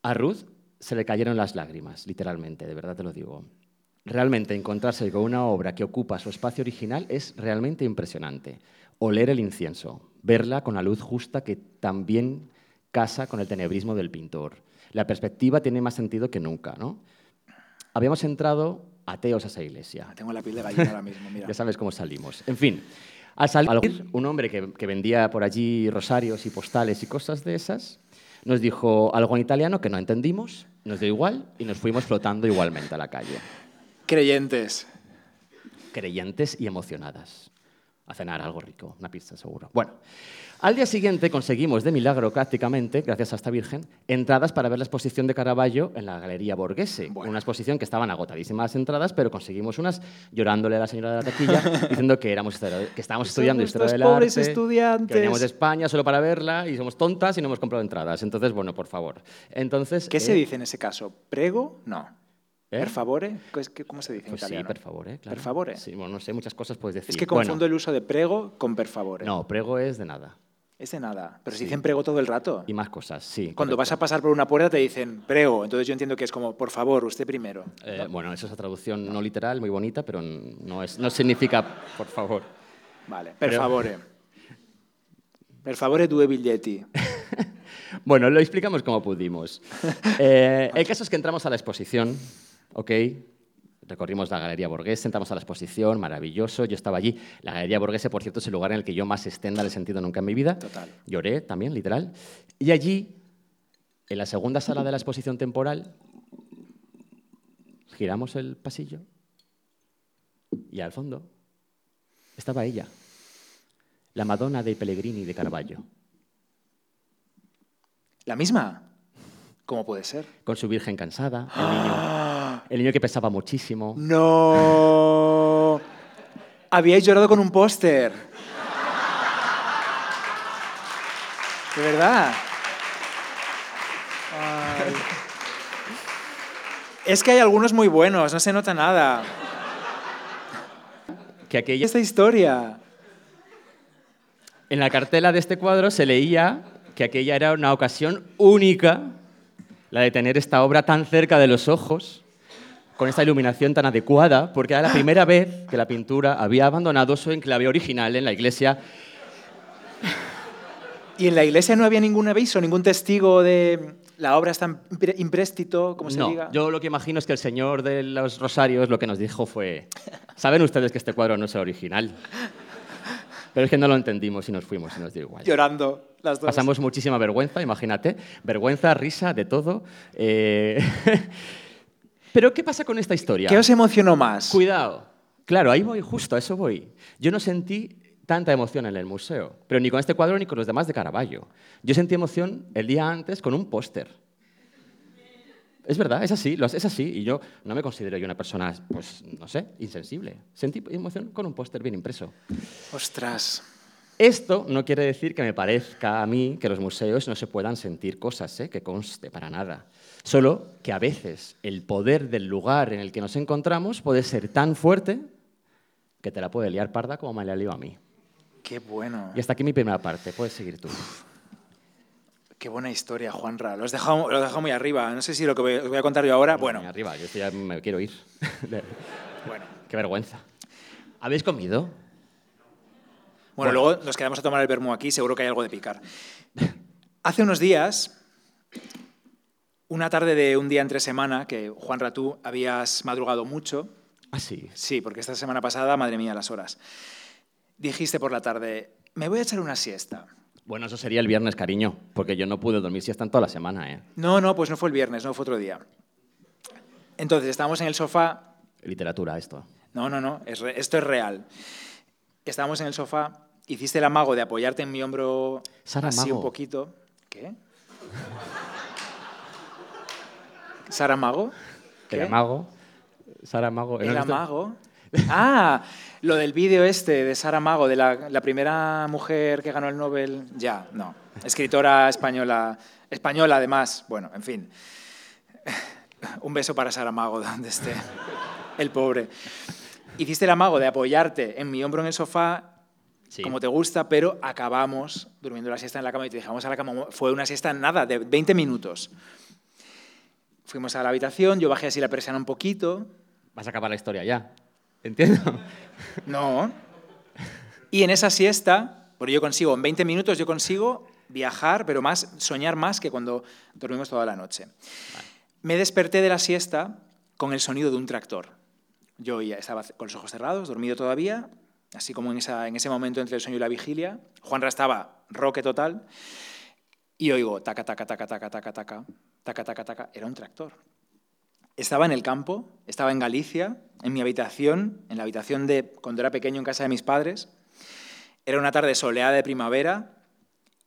A Ruth se le cayeron las lágrimas, literalmente, de verdad te lo digo. Realmente encontrarse con una obra que ocupa su espacio original es realmente impresionante. Oler el incienso, verla con la luz justa que también casa con el tenebrismo del pintor. La perspectiva tiene más sentido que nunca, ¿no? Habíamos entrado ateos a esa iglesia. Ah, Tengo la piel de gallina ahora mismo, mira. Ya sabes cómo salimos. En fin, al salir, un hombre que, que vendía por allí rosarios y postales y cosas de esas, Nos dijo algo en italiano que no entendimos, nos dio igual y nos fuimos flotando igualmente a la calle. Creyentes. Creyentes y emocionadas. A cenar algo rico, una pizza seguro. Bueno, al día siguiente conseguimos de milagro prácticamente, gracias a esta Virgen, entradas para ver la exposición de Caravaggio en la Galería Borghese. Bueno. Una exposición que estaban agotadísimas las entradas, pero conseguimos unas llorándole a la señora de la taquilla diciendo que, éramos, que estábamos estudiando historia del pobres arte, estudiantes. que veníamos de España solo para verla y somos tontas y no hemos comprado entradas. Entonces, bueno, por favor. Entonces, ¿Qué se eh, dice en ese caso? ¿Prego? No. ¿Eh? ¿Per favore? ¿Qué es- qué- ¿Cómo se dice en Pues sí, italiano? per favore, claro. Per favore. Sí, bueno, no sé, muchas cosas puedes decir. Es que Bueno, confundo el uso de prego con per favore. No, prego es de nada. Es de nada. Pero Sí. si dicen prego todo el rato. Y más cosas, sí. Cuando vas a correcto. pasar por una puerta te dicen prego. Entonces yo entiendo que es como, por favor, usted primero. Eh, Bueno, eso es una traducción no literal, muy bonita, pero no, es, no significa, por favor. Vale. Per Pero- favore. Per favore due biglietti. Bueno, lo explicamos como pudimos. Eh, el caso es que entramos a la exposición, ¿ok? Recorrimos la Galería Borghese, entramos a la exposición, maravilloso. Yo estaba allí. La Galería Borghese, por cierto, es el lugar en el que yo más estenda he sentido nunca en mi vida. Total. Lloré también, literal. Y allí, en la segunda sala de la exposición temporal, giramos el pasillo y al fondo estaba ella, la Madonna dei Pellegrini de Caravaggio. ¿La misma? ¿Cómo puede ser? con su virgen cansada, el niño, el niño que pesaba muchísimo. ¡No! Habíais llorado con un póster. ¿De verdad? Ay. Es que hay algunos muy buenos, no se nota nada. Que ¿Y aquella, esta historia? en la cartela de este cuadro se leía que aquella era una ocasión única, la de tener esta obra tan cerca de los ojos, con esta iluminación tan adecuada, porque era la primera vez que la pintura había abandonado su enclave original en la iglesia. ¿Y en la iglesia no había ningún aviso, ningún testigo de la obra está impréstito, como se No, diga? yo lo que imagino es que el señor de los rosarios lo que nos dijo fue, ¿saben ustedes que este cuadro no es el original? Pero es que no lo entendimos y nos fuimos y nos dio igual. Llorando las dos. Pasamos muchísima vergüenza, imagínate. Vergüenza, risa, de todo. Eh, Pero ¿qué pasa con esta historia? ¿Qué os emocionó más? Cuidado. Claro, ahí voy, justo a eso voy. Yo no sentí tanta emoción en el museo, pero ni con este cuadro ni con los demás de Caravaggio. Yo sentí emoción el día antes con un póster. Es verdad, es así, es así. Y yo no me considero yo una persona, pues, no sé, insensible. Sentí emoción con un póster bien impreso. Ostras. Esto no quiere decir que me parezca a mí que los museos no se puedan sentir cosas, ¿eh? que conste para nada. Solo que a veces el poder del lugar en el que nos encontramos puede ser tan fuerte que te la puede liar parda como me la lió a mí. Qué bueno. Y hasta aquí mi primera parte. Puedes seguir tú. Qué buena historia, Juanra. Lo has dejado, lo has dejado muy arriba. No sé si lo que voy- voy a contar yo ahora. Bueno, Muy arriba, yo ya me quiero ir. bueno. Qué vergüenza. ¿Habéis comido? Bueno, Bueno. luego nos quedamos a tomar el vermú aquí, seguro que hay algo de picar. Hace unos días, una tarde de un día entre semana, que Juanra, tú habías madrugado mucho. Ah, sí. Sí, porque esta semana pasada, madre mía, las horas. Dijiste por la tarde, me voy a echar una siesta. Bueno, eso sería el viernes, cariño, porque yo no pude dormir siesta en toda la semana, ¿eh? No, no, pues no fue el viernes, no fue otro día. Entonces, estábamos en el sofá. Literatura, esto. No, no, no, es re- esto es real. Estábamos en el sofá, hiciste el amago de apoyarte en mi hombro Sara así Mago. un poquito. ¿Qué? ¿Sara Mago? ¿Qué? El amago. Sara Mago. ¿no El amago. Ah, lo del vídeo este de Sara Mago, de la, la primera mujer que ganó el Nobel. Ya, no. Escritora española. Española, además. Bueno, en fin. Un beso para Sara Mago, donde esté. El pobre. Hiciste el amago de apoyarte en mi hombro en el sofá, Sí. como te gusta, pero acabamos durmiendo la siesta en la cama y te dejamos a la cama. Fue una siesta nada, de 20 minutos. Fuimos a la habitación, yo bajé así la persiana un poquito, Vas a acabar la historia ya. ¿Entiendo? No. Y en esa siesta, porque yo consigo, en 20 minutos yo consigo viajar, pero más, soñar más que cuando dormimos toda la noche. Me desperté de la siesta con el sonido de un tractor. Yo ya estaba con los ojos cerrados, dormido todavía, así como en, esa, en ese momento entre el sueño y la vigilia. Juanra estaba roque total. y oigo taca, taca, taca, taca, taca, taca, taca, Era un tractor. Estaba en el campo, estaba en Galicia, en mi habitación, en la habitación de cuando era pequeño en casa de mis padres. Era una tarde soleada de primavera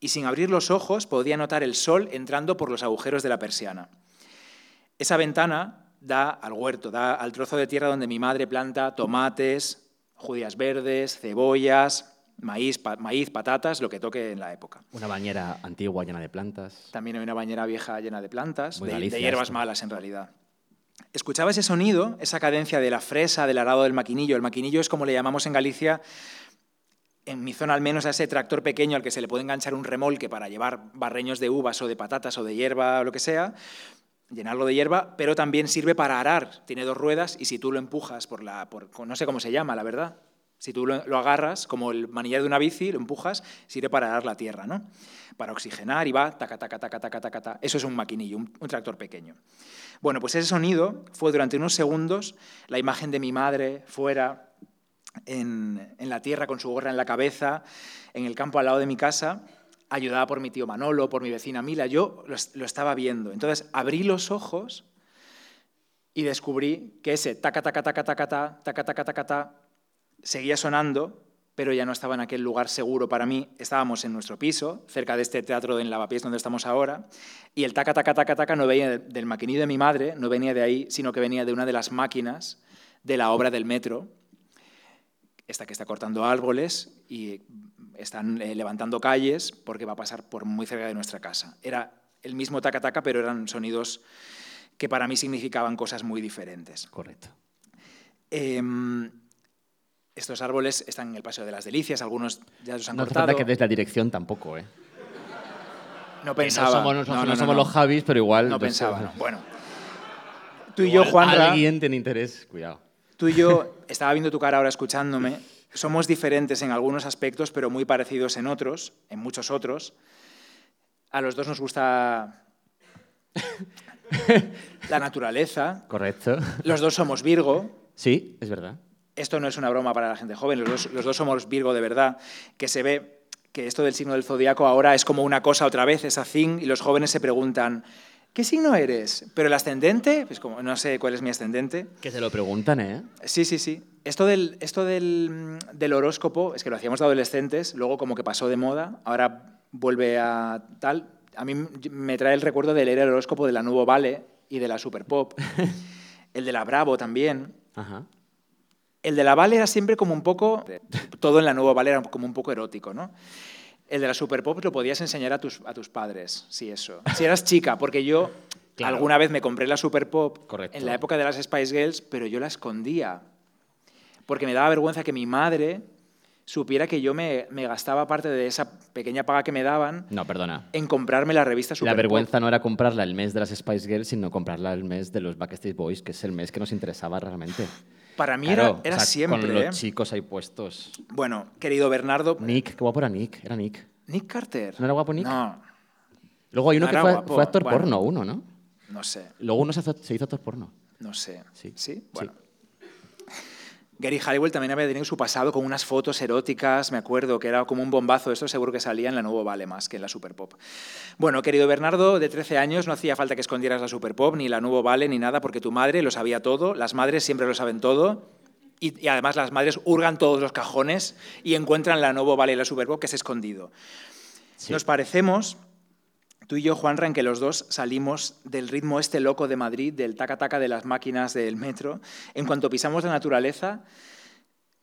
y sin abrir los ojos podía notar el sol entrando por los agujeros de la persiana. Esa ventana da al huerto, da al trozo de tierra donde mi madre planta tomates, judías verdes, cebollas, maíz, maíz, patatas, lo que toque en la época. Una bañera antigua llena de plantas. También hay una bañera vieja llena de plantas, de, de, hierbas malas en realidad. Escuchaba ese sonido, esa cadencia de la fresa, del arado del maquinillo. El maquinillo es como le llamamos en Galicia, en mi zona al menos, a ese tractor pequeño al que se le puede enganchar un remolque para llevar barreños de uvas o de patatas o de hierba o lo que sea, llenarlo de hierba, pero también sirve para arar. Tiene dos ruedas y si tú lo empujas por la... no sé cómo se llama, la verdad. Si tú lo, agarras, como el manillar de una bici, lo empujas, sirve para arar la tierra, ¿no? Para oxigenar y va, taca, taca, taca, taca, taca, taca. Eso es un maquinillo, un, tractor pequeño. Bueno, pues ese sonido fue durante unos segundos la imagen de mi madre fuera en, la tierra con su gorra en la cabeza, en el campo al lado de mi casa, ayudada por mi tío Manolo, por mi vecina Mila, yo lo, estaba viendo. Entonces abrí los ojos y descubrí que ese taca, taca, taca, taca, taca, taca, taca, taca, taca, seguía sonando, pero ya no estaba en aquel lugar seguro para mí. Estábamos en nuestro piso, cerca de este teatro en Lavapiés donde estamos ahora, y el taca, taca, taca, taca no venía del maquinillo de mi madre, no venía de ahí, sino que venía de una de las máquinas de la obra del metro, esta que está cortando árboles y están eh, levantando calles porque va a pasar por muy cerca de nuestra casa. Era el mismo taca-taca, pero eran sonidos que para mí significaban cosas muy diferentes. Correcto. Em, estos árboles están en el Paseo de las Delicias, algunos ya los han no cortado. No que desde la dirección tampoco, ¿eh? No pensaba. no somos, no, somos los Javis, pero igual... No pensaba, Bueno. Tú y yo, Juan. Alguien tiene interés, cuidado. Tú y yo, estaba viendo tu cara ahora escuchándome, somos diferentes en algunos aspectos, pero muy parecidos en otros, en muchos otros. A los dos nos gusta la naturaleza. Correcto. Los dos somos Virgo. Sí, es verdad. Esto no es una broma para la gente joven, los dos, somos Virgo de verdad, que se ve que esto del signo del zodiaco ahora es como una cosa otra vez, es thing, y los jóvenes se preguntan, ¿qué signo eres? Pero el ascendente, pues como no sé cuál es mi ascendente. Que se lo preguntan, ¿eh? Sí, sí, sí. Esto del, esto del, del horóscopo es que lo hacíamos de adolescentes, luego como que pasó de moda, ahora vuelve a tal. A mí me trae el recuerdo de leer el horóscopo de la Nuevo Vale y de la Super Pop, el de la Bravo también. Ajá. El de la Vale era siempre como un poco, todo en la Nuevo Vale era como un poco erótico, ¿no? El de la Super Pop lo podías enseñar a tus, a tus padres, si eso. Si eras chica, porque yo alguna vez me compré la Super Pop en la época de las Spice Girls, pero yo la escondía. Porque me daba vergüenza que mi madre supiera que yo me, me, gastaba parte de esa pequeña paga que me daban no, perdona. en comprarme la revista Super La vergüenza no era comprarla el mes de las Spice Girls, sino comprarla el mes de los Backstreet Boys, que es el mes que nos interesaba realmente. Para mí era, era siempre. Con los ¿eh? chicos ahí puestos. Bueno, querido Bernardo. Nick, qué guapo era Nick. Era Nick. Nick Carter. ¿No era guapo Nick? No. Luego hay uno que fue, actor porno, uno, ¿no? No sé. Luego uno se hizo, se hizo actor porno. No sé. Sí. ¿Sí? Bueno. Gary Halliwell también había tenido su pasado con unas fotos eróticas, me acuerdo, que era como un bombazo. Esto seguro que salía en la Nuevo Vale más que en la Super Pop. Bueno, querido Bernardo, de 13 años no hacía falta que escondieras la Super Pop, ni la Nuevo Vale, ni nada, porque tu madre lo sabía todo. Las madres siempre lo saben todo. Y, además las madres hurgan todos los cajones y encuentran la Nuevo Vale y la Super Pop que es escondido. Nos parecemos, tú y yo, Juanra, en que los dos salimos del ritmo este loco de Madrid, del taca-taca de las máquinas del metro. En cuanto pisamos la naturaleza,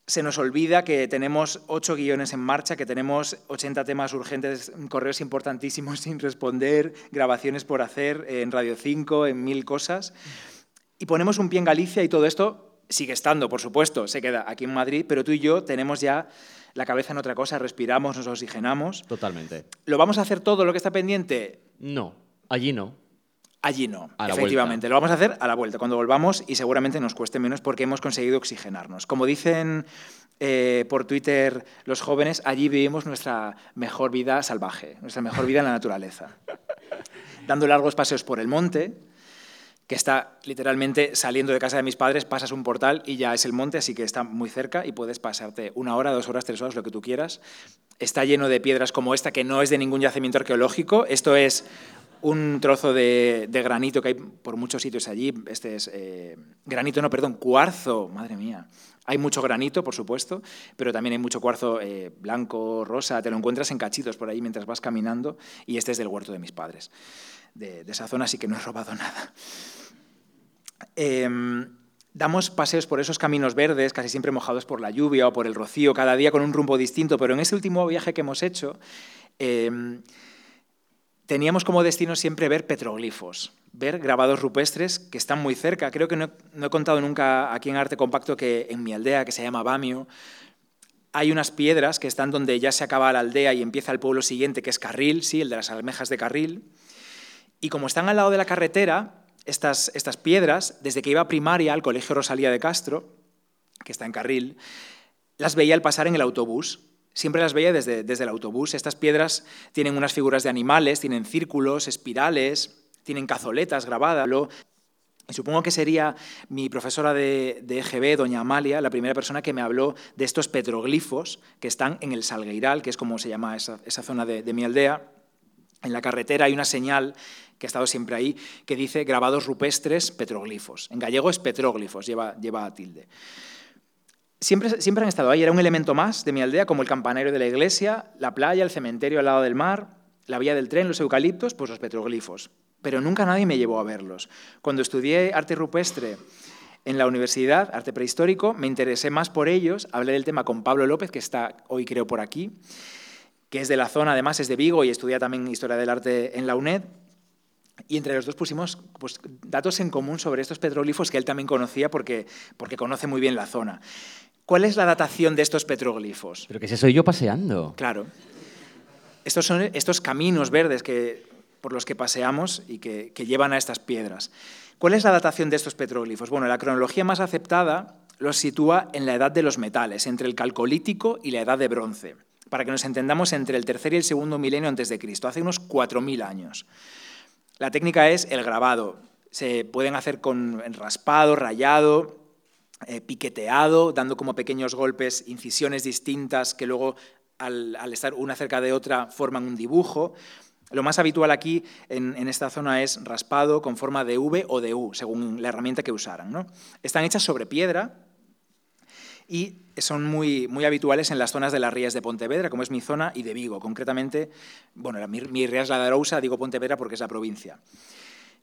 se nos olvida que tenemos ocho guiones en marcha, que tenemos 80 temas urgentes, correos importantísimos sin responder, grabaciones por hacer en Radio 5, en mil cosas. Y ponemos un pie en Galicia y todo esto sigue estando, por supuesto, se queda aquí en Madrid, pero tú y yo tenemos ya la cabeza en otra cosa, respiramos, nos oxigenamos. Totalmente. ¿Lo vamos a hacer todo lo que está pendiente? No, allí no. Allí no, efectivamente. Lo vamos a hacer a la vuelta, cuando volvamos y seguramente nos cueste menos porque hemos conseguido oxigenarnos. Como dicen eh, por Twitter los jóvenes, allí vivimos nuestra mejor vida salvaje, nuestra mejor vida en la naturaleza. Dando largos paseos por el monte, que está literalmente saliendo de casa de mis padres, pasas un portal y ya es el monte, así que está muy cerca y puedes pasarte una hora, dos horas, tres horas, lo que tú quieras. Está lleno de piedras como esta, que no es de ningún yacimiento arqueológico. Esto es un trozo de, granito que hay por muchos sitios allí. Este es eh, granito, no, perdón, cuarzo, madre mía. Hay mucho granito, por supuesto, pero también hay mucho cuarzo eh, blanco, rosa. Te lo encuentras en cachitos por ahí mientras vas caminando. Y este es del huerto de mis padres. De, esa zona, así que no he robado nada. Em, damos paseos por esos caminos verdes, casi siempre mojados por la lluvia o por el rocío, cada día con un rumbo distinto, pero en este último viaje que hemos hecho, em, teníamos como destino siempre ver petroglifos, ver grabados rupestres que están muy cerca. Creo que no, he contado nunca aquí en Arte Compacto que en mi aldea, que se llama Bamio, hay unas piedras que están donde ya se acaba la aldea y empieza el pueblo siguiente, que es Carril, sí, el de las almejas de Carril. Y como están al lado de la carretera, estas, piedras, desde que iba a primaria al Colegio Rosalía de Castro, que está en Carril, las veía al pasar en el autobús Siempre las veía desde, desde el autobús. Estas piedras tienen unas figuras de animales, tienen círculos, espirales, tienen cazoletas grabadas. Y supongo que sería mi profesora de, de, EGB, doña Amalia, la primera persona que me habló de estos petroglifos que están en el Salgueiral, que es como se llama esa, zona de, de, mi aldea. En la carretera hay una señal que ha estado siempre ahí, que dice grabados rupestres petroglifos. En gallego es petróglifos, lleva, lleva tilde. Siempre, han estado ahí, era un elemento más de mi aldea, como el campanario de la iglesia, la playa, el cementerio al lado del mar, la vía del tren, los eucaliptos, pues los petroglifos. Pero nunca nadie me llevó a verlos. Cuando estudié arte rupestre en la universidad, arte prehistórico, me interesé más por ellos, hablé del tema con Pablo López, que está hoy creo por aquí, que es de la zona, además es de Vigo y estudia también historia del arte en la UNED, y entre los dos pusimos pues, datos en común sobre estos petroglifos que él también conocía porque, porque conoce muy bien la zona. ¿Cuál es la datación de estos petroglifos? Pero que soy yo paseando. Claro. Estos son estos caminos verdes que, por los que paseamos y que, que llevan a estas piedras. ¿Cuál es la datación de estos petroglifos? Bueno, la cronología más aceptada los sitúa en la edad de los metales, entre el calcolítico y la edad de bronce, para que nos entendamos entre el tercer y el segundo milenio antes de Cristo, hace unos 4.000 años. La técnica es el grabado. Se pueden hacer con raspado, rayado, eh, piqueteado, dando como pequeños golpes, incisiones distintas que luego, al, estar una cerca de otra, forman un dibujo. Lo más habitual aquí en, esta zona es raspado con forma de V o de U, según la herramienta que usaran. ¿no? Están hechas sobre piedra y son muy, muy habituales en las zonas de las rías de Pontevedra, como es mi zona, y de Vigo. Concretamente, bueno, mi, mi ría es la de Arousa, digo Pontevedra porque es la provincia.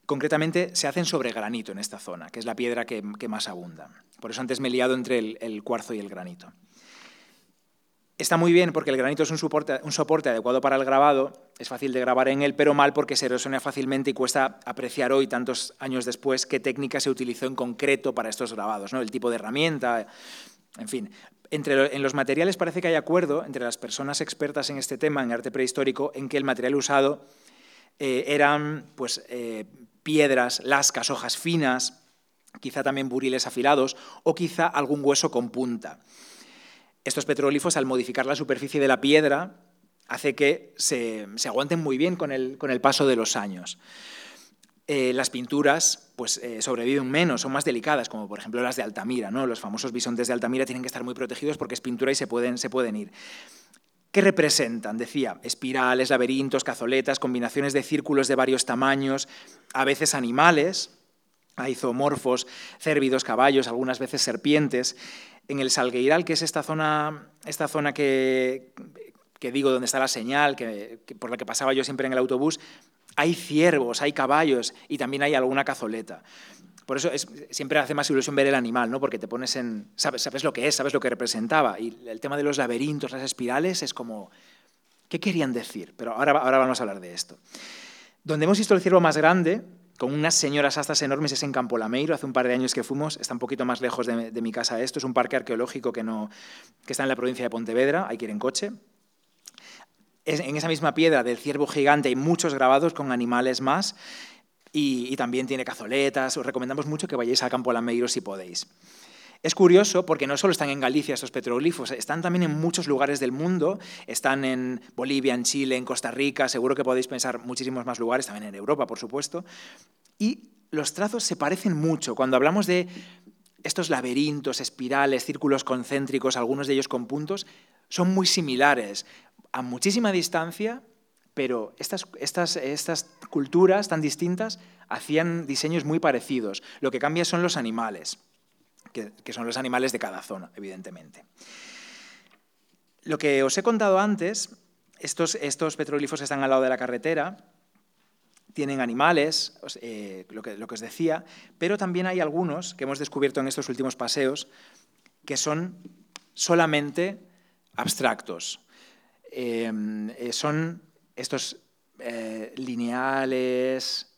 Concretamente, se hacen sobre granito en esta zona, que es la piedra que, más abunda. Por eso antes me he liado entre el, cuarzo y el granito. Está muy bien porque el granito es un soporte, adecuado para el grabado, es fácil de grabar en él, pero mal porque se erosiona fácilmente y cuesta apreciar hoy, tantos años después, qué técnica se utilizó en concreto para estos grabados, ¿no? el tipo de herramienta, en fin. Entre, en los materiales parece que hay acuerdo entre las personas expertas en este tema, en arte prehistórico, en que el material usado eh, eran pues, eh, piedras, lascas, hojas finas, quizá también buriles afilados o quizá algún hueso con punta. Estos petroglifos, al modificar la superficie de la piedra, hace que se, aguanten muy bien con el, con el, paso de los años. Eh, las pinturas pues, eh, sobreviven menos, son más delicadas, como por ejemplo las de Altamira. ¿no? Los famosos bisontes de Altamira tienen que estar muy protegidos porque es pintura y se pueden, se pueden ir. ¿Qué representan? Decía, espirales, laberintos, cazoletas, combinaciones de círculos de varios tamaños, a veces animales, hay zoomorfos, cérvidos, caballos, algunas veces serpientes. En el Salgueiral, que es esta zona, esta zona que, digo donde está la señal, que, por la que pasaba yo siempre en el autobús, hay ciervos, hay caballos y también hay alguna cazoleta. Por eso siempre hace más ilusión ver el animal, ¿no? porque te pones en... Sabes, lo que es, sabes lo que representaba. Y el tema de los laberintos, las espirales, es como... ¿Qué querían decir? Pero ahora, vamos a hablar de esto. Donde hemos visto el ciervo más grande, con unas señoras astas enormes, es en Campo Lameiro. Hace un par de años que fuimos, está un poquito más lejos de, mi casa esto. Es un parque arqueológico que, que está en la provincia de Pontevedra, hay que ir en coche. en esa misma piedra del ciervo gigante hay muchos grabados con animales más y, también tiene cazoletas. Os recomendamos mucho que vayáis al Campo Lameiro si podéis. Es curioso porque no solo están en Galicia estos petroglifos, están también en muchos lugares del mundo, están en Bolivia, en Chile, en Costa Rica, seguro que podéis pensar muchísimos más lugares, también en Europa, por supuesto. Y los trazos se parecen mucho. Cuando hablamos de estos laberintos, espirales, círculos concéntricos, algunos de ellos con puntos, son muy similares, a muchísima distancia, pero estas, estas, estas culturas tan distintas hacían diseños muy parecidos. Lo que cambia son los animales, que, que son los animales de cada zona, evidentemente. Lo que os he contado antes, estos, estos petroglifos están al lado de la carretera, tienen animales, eh, lo, que, que, os decía, pero también hay algunos que hemos descubierto en estos últimos paseos que son solamente abstractos. Em, eh, son estos eh, lineales,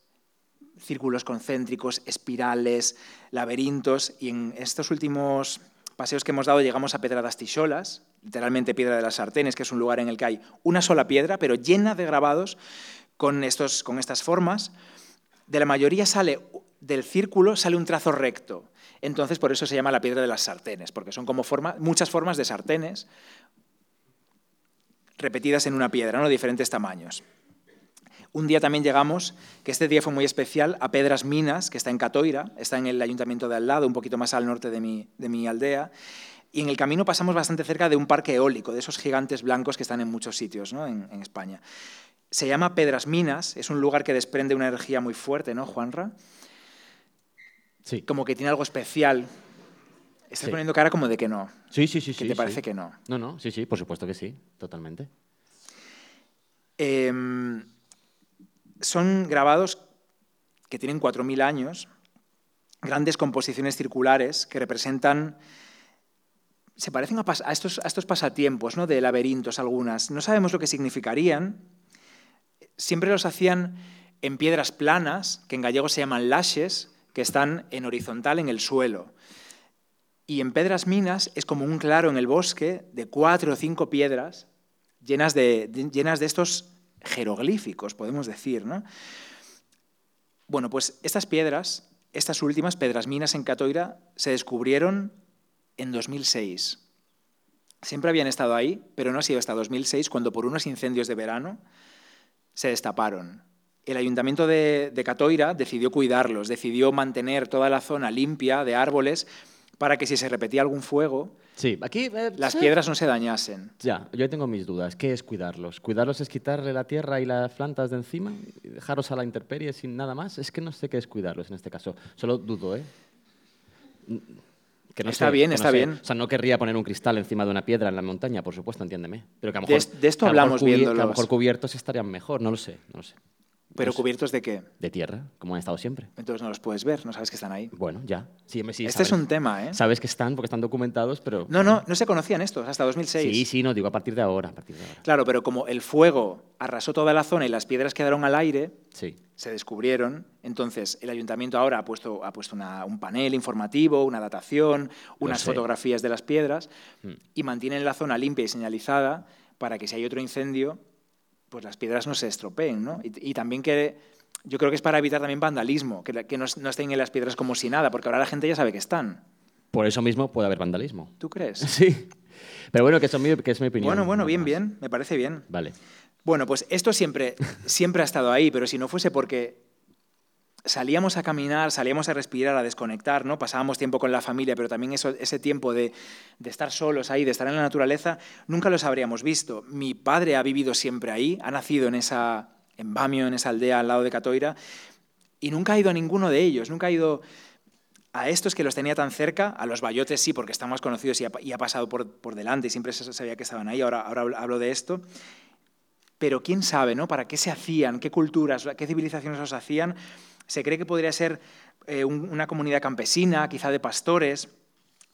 círculos concéntricos, espirales, laberintos, y en estos últimos paseos que hemos dado llegamos a Pedradas Ticholas, literalmente Piedra de las Sartenes, que es un lugar en el que hay una sola piedra, pero llena de grabados con, estos, con estas formas. De la mayoría sale del círculo sale un trazo recto. Entonces, por eso se llama la piedra de las sartenes, porque son como forma, muchas formas de sartenes repetidas en una piedra, ¿no? de diferentes tamaños. Un día también llegamos, que este día fue muy especial, a Pedras Minas, que está en Catoira, está en el ayuntamiento de al lado, un poquito más al norte de mi, de mi aldea, y en el camino pasamos bastante cerca de un parque eólico, de esos gigantes blancos que están en muchos sitios ¿no? en, en España. Se llama Pedras Minas, es un lugar que desprende una energía muy fuerte, ¿no, Juanra? Sí. Como que tiene algo especial. Estás Sí. poniendo cara como de que no. Sí, sí, sí. ¿Qué sí, te parece que no? No, no, sí, sí, por supuesto que sí, totalmente. Em, son grabados que tienen 4.000 años, grandes composiciones circulares que representan, se parecen a, estos, a estos pasatiempos ¿no? de laberintos algunas. No sabemos lo que significarían. Siempre los hacían en piedras planas, que en gallego se llaman lashes, que están en horizontal en el suelo. Y en Pedras Minas es como un claro en el bosque de cuatro o cinco piedras llenas de- llenas de estos jeroglíficos, podemos decir. ¿no? Bueno, pues estas piedras, estas últimas Pedras Minas en Catoira, se descubrieron en 2006. Siempre habían estado ahí, pero no ha sido hasta 2006 cuando por unos incendios de verano se destaparon. El ayuntamiento de, de Catoira decidió cuidarlos, decidió mantener toda la zona limpia de árboles para que si se repetía algún fuego, Sí, aquí... eh, las sí. piedras no se dañasen. Ya, yo tengo mis dudas. ¿Qué es cuidarlos? ¿Cuidarlos es quitarle la tierra y las plantas de encima y dejarlos a la intemperie sin nada más? Es que no sé qué es cuidarlos en este caso. Solo dudo, ¿eh? Que no Está sé, bien, que no está sé. bien. O sea, no querría poner un cristal encima de una piedra en la montaña, por supuesto, entiéndeme. Pero que a lo De mejor, es- de esto hablamos cubi- Que a lo mejor cubiertos estarían mejor, no lo sé, no lo sé. ¿Pero sé. cubiertos de qué? De tierra, como han estado siempre. Entonces no los puedes ver, no sabes que están ahí. Bueno, ya. Sí, este sabes, es un tema, ¿eh? Sabes que están porque están documentados, pero... No, no, no se conocían estos hasta 2006. Sí, sí, no, digo a partir de ahora, a partir de ahora. Claro, pero como el fuego arrasó toda la zona y las piedras quedaron al aire, Sí. se descubrieron. Entonces, el ayuntamiento ahora ha puesto, ha puesto una- un panel informativo, una datación, unas fotografías de las piedras Mm. y mantienen la zona limpia y señalizada para que si hay otro incendio, pues las piedras no se estropeen. ¿no? Y, y también que yo creo que es para evitar también vandalismo, que, no, no estén en las piedras como si nada, porque ahora la gente ya sabe que están. Por eso mismo puede haber vandalismo. ¿Tú crees? Sí. Pero bueno, que, eso es mi- que es mi opinión. Bueno, bueno, bien, bien, me parece bien. Vale. Bueno, pues esto siempre, siempre ha estado ahí, pero si no fuese porque salíamos a caminar, salíamos a respirar, a desconectar, ¿no? Pasábamos tiempo con la familia, pero también eso, ese tiempo de, de estar solos ahí, de estar en la naturaleza, nunca los habríamos visto. Mi padre ha vivido siempre ahí, ha nacido en esa en Bamio, en esa aldea al lado de Catoira, y nunca ha ido a ninguno de ellos, nunca ha ido a estos que los tenía tan cerca, a los bayotes sí, porque están más conocidos y ha, y pasado por, por delante y siempre se sabía que estaban ahí, ahora, ahora hablo de esto, pero quién sabe, ¿no? ¿Para qué se hacían? ¿Qué culturas, qué civilizaciones los hacían? Se cree que podría ser eh, un- una comunidad campesina, quizá de pastores.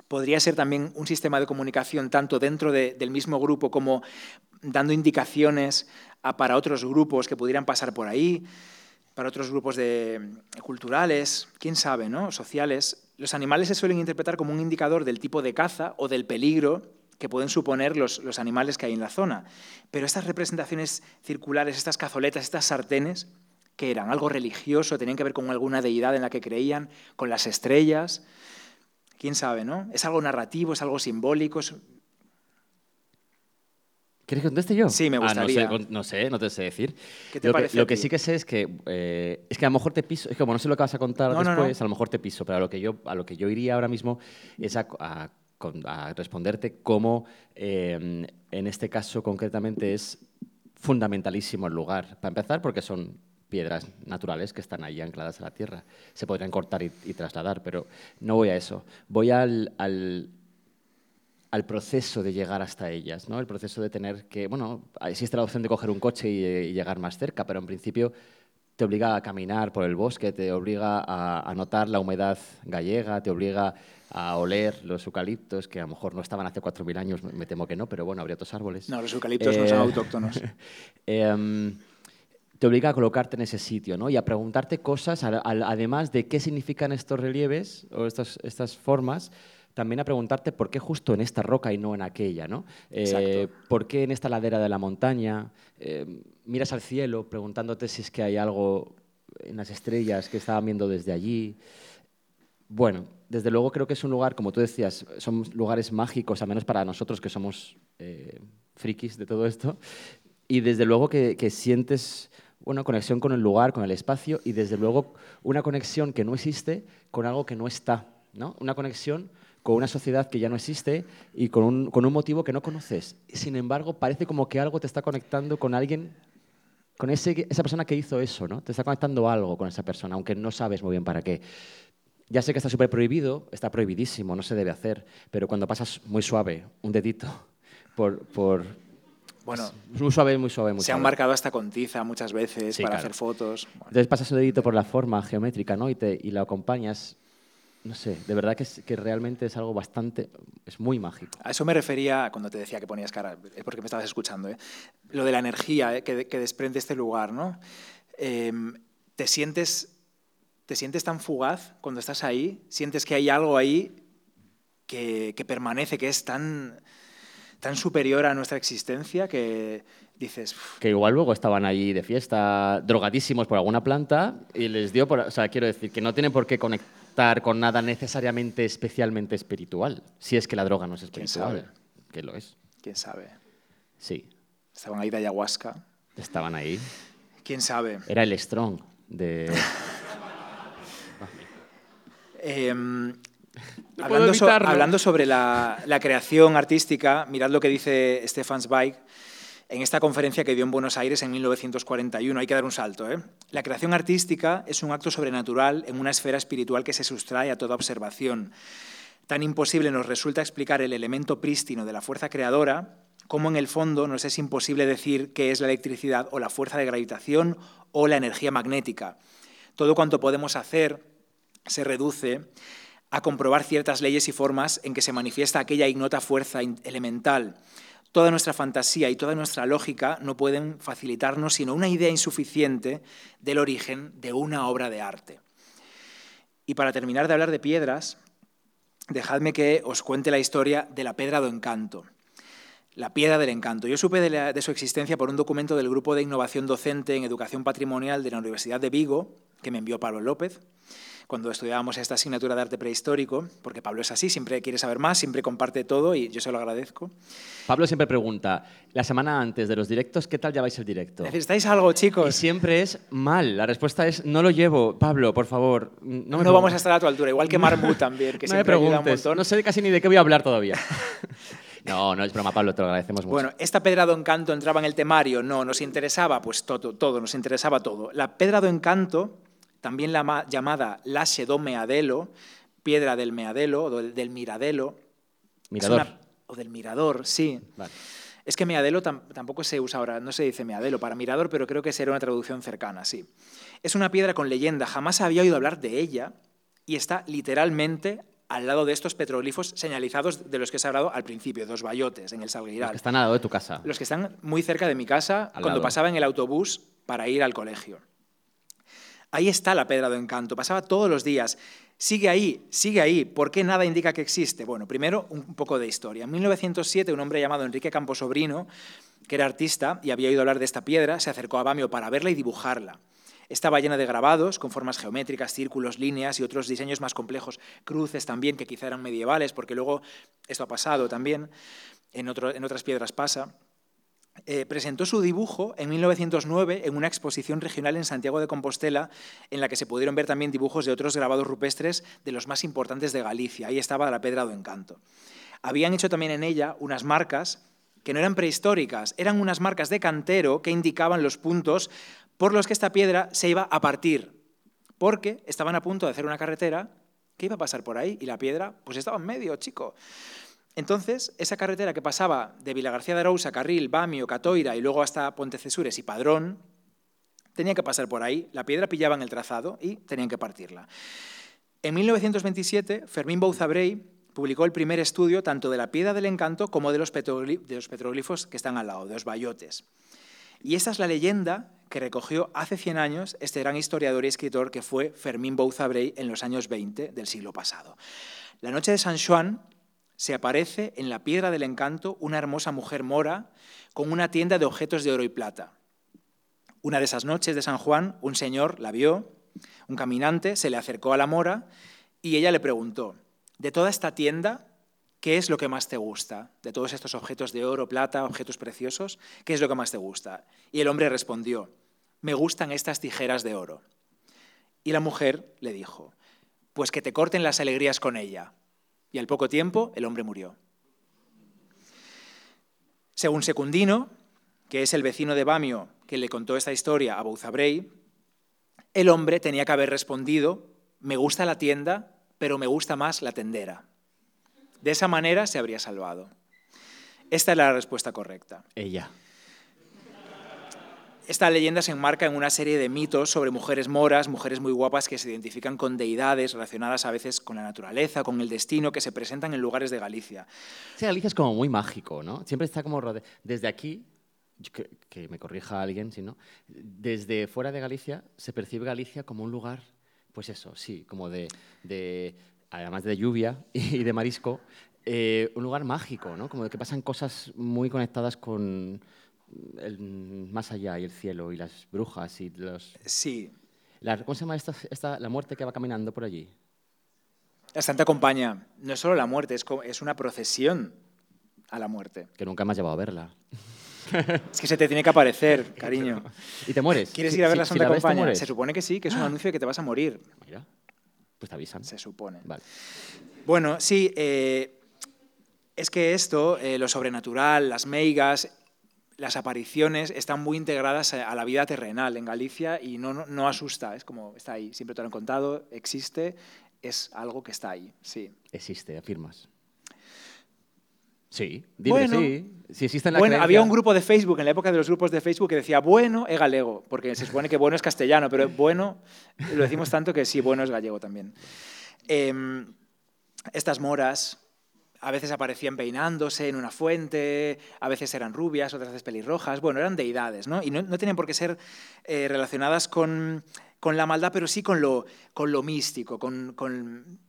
Podría ser también un sistema de comunicación tanto dentro de- del mismo grupo como dando indicaciones para otros grupos que pudieran pasar por ahí, para otros grupos de, culturales, quién sabe, ¿no? Sociales. Los animales se suelen interpretar como un indicador del tipo de caza o del peligro que pueden suponer los, los animales que hay en la zona. Pero estas representaciones circulares, estas cazoletas, estas sartenes, que eran algo religioso, tenían que ver con alguna deidad en la que creían, con las estrellas, quién sabe, ¿no? Es algo narrativo, es algo simbólico, es- ¿Quieres que conteste yo? Sí, me Ah, no sé, gustaría. no, sé, no te sé decir. ¿Qué te lo parece que, lo que sí que sé es que eh, es que a lo mejor te piso, es que como no sé lo que vas a contar No, después, no. a lo mejor te piso, pero a lo que yo, a lo que yo iría ahora mismo es a, a a responderte cómo, eh, en este caso concretamente, es fundamentalísimo el lugar. Para empezar, porque son piedras naturales que están ahí ancladas a la tierra. Se podrían cortar y, trasladar, pero no voy a eso. Voy al, al, proceso de llegar hasta ellas, ¿no? El proceso de tener que, bueno, existe la opción de coger un coche y llegar más cerca, pero en principio te obliga a caminar por el bosque, te obliga a, a notar la humedad gallega, te obliga a oler los eucaliptos, que a lo mejor no estaban hace 4.000 años, me temo que no, pero bueno, habría otros árboles. No, los eucaliptos no son Eh, autóctonos. Em, te obliga a colocarte en ese sitio ¿no? y a preguntarte cosas, además de qué significan estos relieves o estos- estas formas, también a preguntarte por qué justo en esta roca y no en aquella, ¿no? Eh. ¿Por qué en esta ladera de la montaña? Eh, miras al cielo preguntándote si es que hay algo en las estrellas que estaban viendo desde allí. Bueno, desde luego creo que es un lugar, como tú decías, son lugares mágicos, al menos para nosotros que somos eh, frikis de todo esto. Y desde luego que, que sientes una conexión con el lugar, con el espacio, y desde luego una conexión que no existe con algo que no está. ¿no? Una conexión con una sociedad que ya no existe y con un, con un motivo que no conoces. Sin embargo, parece como que algo te está conectando con alguien con ese, esa persona que hizo eso, ¿no? Te está conectando algo con esa persona, aunque no sabes muy bien para qué. Ya sé que está súper prohibido, está prohibidísimo, no se debe hacer, pero cuando pasas muy suave, un dedito, por... por Bueno, muy suave, muy suave, muy se han suave. marcado hasta con tiza muchas veces Sí, para claro. hacer fotos. Bueno, Entonces pasas un dedito por la forma geométrica, ¿no? Y, te, y lo acompañas, no sé, de verdad que, es- que realmente es algo bastante, es muy mágico. A eso me refería cuando te decía que ponías cara, es porque me estabas escuchando, ¿eh? lo de la energía ¿eh? que, que desprende este lugar. ¿no? Em, ¿te, sientes, ¿Te sientes tan fugaz cuando estás ahí? ¿Sientes que hay algo ahí que, que permanece, que es tan, tan superior a nuestra existencia que dices, "Uf, Que igual luego estaban allí de fiesta, drogadísimos por alguna planta, y les dio por... O sea, quiero decir, que no tienen por qué conectar con nada necesariamente especialmente espiritual, si es que la droga no es ¿Quién espiritual. Que lo es. quién sabe, Sí, estaban ahí de ayahuasca, estaban ahí. quién sabe. Era el strong de... Puedo hablando, so- hablando sobre la, la creación artística, mirad lo que dice Stefan Zweig en esta conferencia que dio en Buenos Aires en 1941. Hay que dar un salto. ¿eh? La creación artística es un acto sobrenatural en una esfera espiritual que se sustrae a toda observación. Tan imposible nos resulta explicar el elemento prístino de la fuerza creadora como en el fondo nos es imposible decir qué es la electricidad o la fuerza de gravitación o la energía magnética. Todo cuanto podemos hacer se reduce a comprobar ciertas leyes y formas en que se manifiesta aquella ignota fuerza elemental. Toda nuestra fantasía y toda nuestra lógica no pueden facilitarnos sino una idea insuficiente del origen de una obra de arte. Y para terminar de hablar de piedras, dejadme que os cuente la historia de la Pedra do Encanto. La Piedra del Encanto. Yo supe de su existencia por un documento del Grupo de Innovación Docente en Educación Patrimonial de la Universidad de Vigo, que me envió Pablo López, cuando estudiábamos esta asignatura de arte prehistórico, porque Pablo es así, siempre quiere saber más, siempre comparte todo y yo se lo agradezco. Pablo siempre pregunta, la semana antes de los directos, ¿qué tal lleváis el directo? ¿Necesitáis algo, Y chicos? siempre es mal. La respuesta es, no lo llevo. Pablo, por favor. No, me No, preguntes. vamos a estar a tu altura, igual que Marmut también, que no me siempre ayuda un preguntes. montón. No sé casi ni de qué voy a hablar todavía. no, no es broma, Pablo, te lo agradecemos mucho. Bueno, ¿esta Pedra do Encanto entraba en el temario? No, nos interesaba pues todo, todo, nos interesaba todo. La Pedra do Encanto, también la ma- llamada Lasce do Meadelo, piedra del Meadelo o del, del Miradelo. Mirador. una- o del Mirador, sí. Vale. Es que Meadelo tam- tampoco se usa ahora, no se dice Meadelo para Mirador, pero creo que será una traducción cercana, sí. Es una piedra con leyenda, jamás había oído hablar de ella y está literalmente al lado de estos petroglifos señalizados de los que se ha hablado al principio, dos bayotes en el Los Salgueiral. que están al lado de tu casa. Los que están muy cerca de mi casa Al cuando lado. pasaba en el autobús para ir al colegio. Ahí está la Pedra do Encanto, pasaba todos los días. Sigue ahí, sigue ahí. ¿Por qué nada indica que existe? Bueno, primero un poco de historia. En 1907, un hombre llamado Enrique Camposobrino, que era artista y había oído hablar de esta piedra, se acercó a Bamio para verla y dibujarla. Estaba llena de grabados con formas geométricas, círculos, líneas y otros diseños más complejos, cruces también, que quizá eran medievales, porque luego esto ha pasado también, en, en otras piedras pasa. Eh, presentó su dibujo en 1909 en una exposición regional en Santiago de Compostela, en la que se pudieron ver también dibujos de otros grabados rupestres de los más importantes de Galicia. Ahí estaba la Pedra do Encanto. Habían hecho también en ella unas marcas que no eran prehistóricas, eran unas marcas de cantero que indicaban los puntos por los que esta piedra se iba a partir, porque estaban a punto de hacer una carretera que iba a pasar por ahí y la piedra pues estaba en medio, chico. Entonces, esa carretera que pasaba de Vilagarcía de Arousa, Carril, Bamio, Catoira y luego hasta Pontecesures y Padrón, tenía que pasar por ahí, la piedra pillaba en el trazado y tenían que partirla. En 1927, Fermín Bouzabrey publicó el primer estudio tanto de la piedra del encanto como de los, petroglifos que están al lado, de los bayotes. Y esta es la leyenda que recogió hace 100 años este gran historiador y escritor que fue Fermín Bouzabrey en los años 20 del siglo pasado. La noche de San Juan se aparece en la piedra del encanto una hermosa mujer mora con una tienda de objetos de oro y plata. Una de esas noches de San Juan, un señor la vio, un caminante, se le acercó a la mora y ella le preguntó, de toda esta tienda, ¿qué es lo que más te gusta? De todos estos objetos de oro, plata, objetos preciosos, ¿qué es lo que más te gusta? Y el hombre respondió, me gustan estas tijeras de oro. Y la mujer le dijo, pues que te corten las alegrías con ella y al poco tiempo el hombre murió. Según Secundino, que es el vecino de Bamio que le contó esta historia a Bouzabrey, el hombre tenía que haber respondido, me gusta la tienda, pero me gusta más la tendera. De esa manera se habría salvado. Esta es la respuesta correcta. Ella. Esta leyenda se enmarca en una serie de mitos sobre mujeres moras, mujeres muy guapas que se identifican con deidades relacionadas a veces con la naturaleza, con el destino, que se presentan en lugares de Galicia. Sí, Galicia es como muy mágico, ¿no? Siempre está como desde aquí, que, me corrija alguien, si no, desde fuera de Galicia se percibe Galicia como un lugar, pues eso, sí, como de, además de lluvia y de marisco, eh, un lugar mágico, ¿no? Como de que pasan cosas muy conectadas con el más allá y el cielo y las brujas y los... Sí. La, ¿Cómo se llama esta, la muerte que va caminando por allí? La Santa Compañía. No es solo la muerte, es, es una procesión a la muerte. Que nunca me has llevado a verla. Es que se te tiene que aparecer, cariño. ¿Y te mueres? ¿Quieres ir a ver la Santa Compañía? se supone que sí, que es un ah. anuncio de que te vas a morir. Mira, pues te avisan. Se supone. Vale. Bueno, sí, eh, es que esto, eh, lo sobrenatural, las meigas, las apariciones están muy integradas a la vida terrenal en Galicia y no, no, asusta, es como está ahí, siempre te lo han contado, existe, es algo que está ahí, sí. Existe, afirmas. Sí, dime sí. Si existe en la bueno, había un grupo de Facebook, en la época de los grupos de Facebook, que decía bueno es galego, porque se supone que bueno es castellano, pero bueno, lo decimos tanto que sí, bueno es gallego también. Em, estas moras, a veces aparecían peinándose en una fuente, a veces eran rubias, otras veces pelirrojas, bueno, eran deidades, ¿no? Y no, no tenían por qué ser eh, relacionadas con, con, la maldad, pero sí con lo, con lo místico, con... con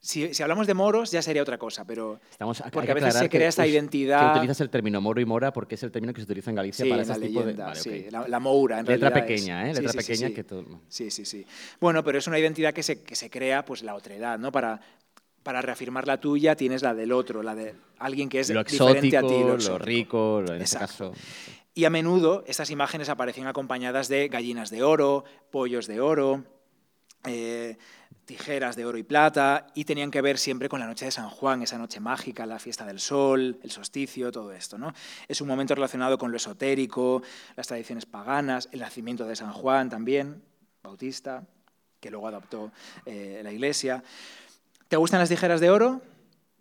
si, si, hablamos de moros ya sería otra cosa, pero Estamos, porque a veces se crea esta identidad. Que utilizas el término moro y mora porque es el término que se utiliza en Galicia para ese tipo de. Vale, sí, la, la, moura, en Letra realidad pequeña, es. ¿eh? Letra sí, sí, pequeña que todo. Sí, sí, sí. Bueno, pero es una identidad que se, que se crea, pues la otredad, ¿no? Para, para reafirmar la tuya tienes la del otro, la de alguien que es lo diferente exótico, a ti. Lo, lo rico, lo, en este caso. Y a menudo estas imágenes aparecían acompañadas de gallinas de oro, pollos de oro, eh, tijeras de oro y plata, y tenían que ver siempre con la noche de San Juan, esa noche mágica, la fiesta del sol, el solsticio, todo esto. ¿no? Es un momento relacionado con lo esotérico, las tradiciones paganas, el nacimiento de San Juan también, Bautista, que luego adoptó eh, la iglesia. ¿Te gustan las tijeras de oro?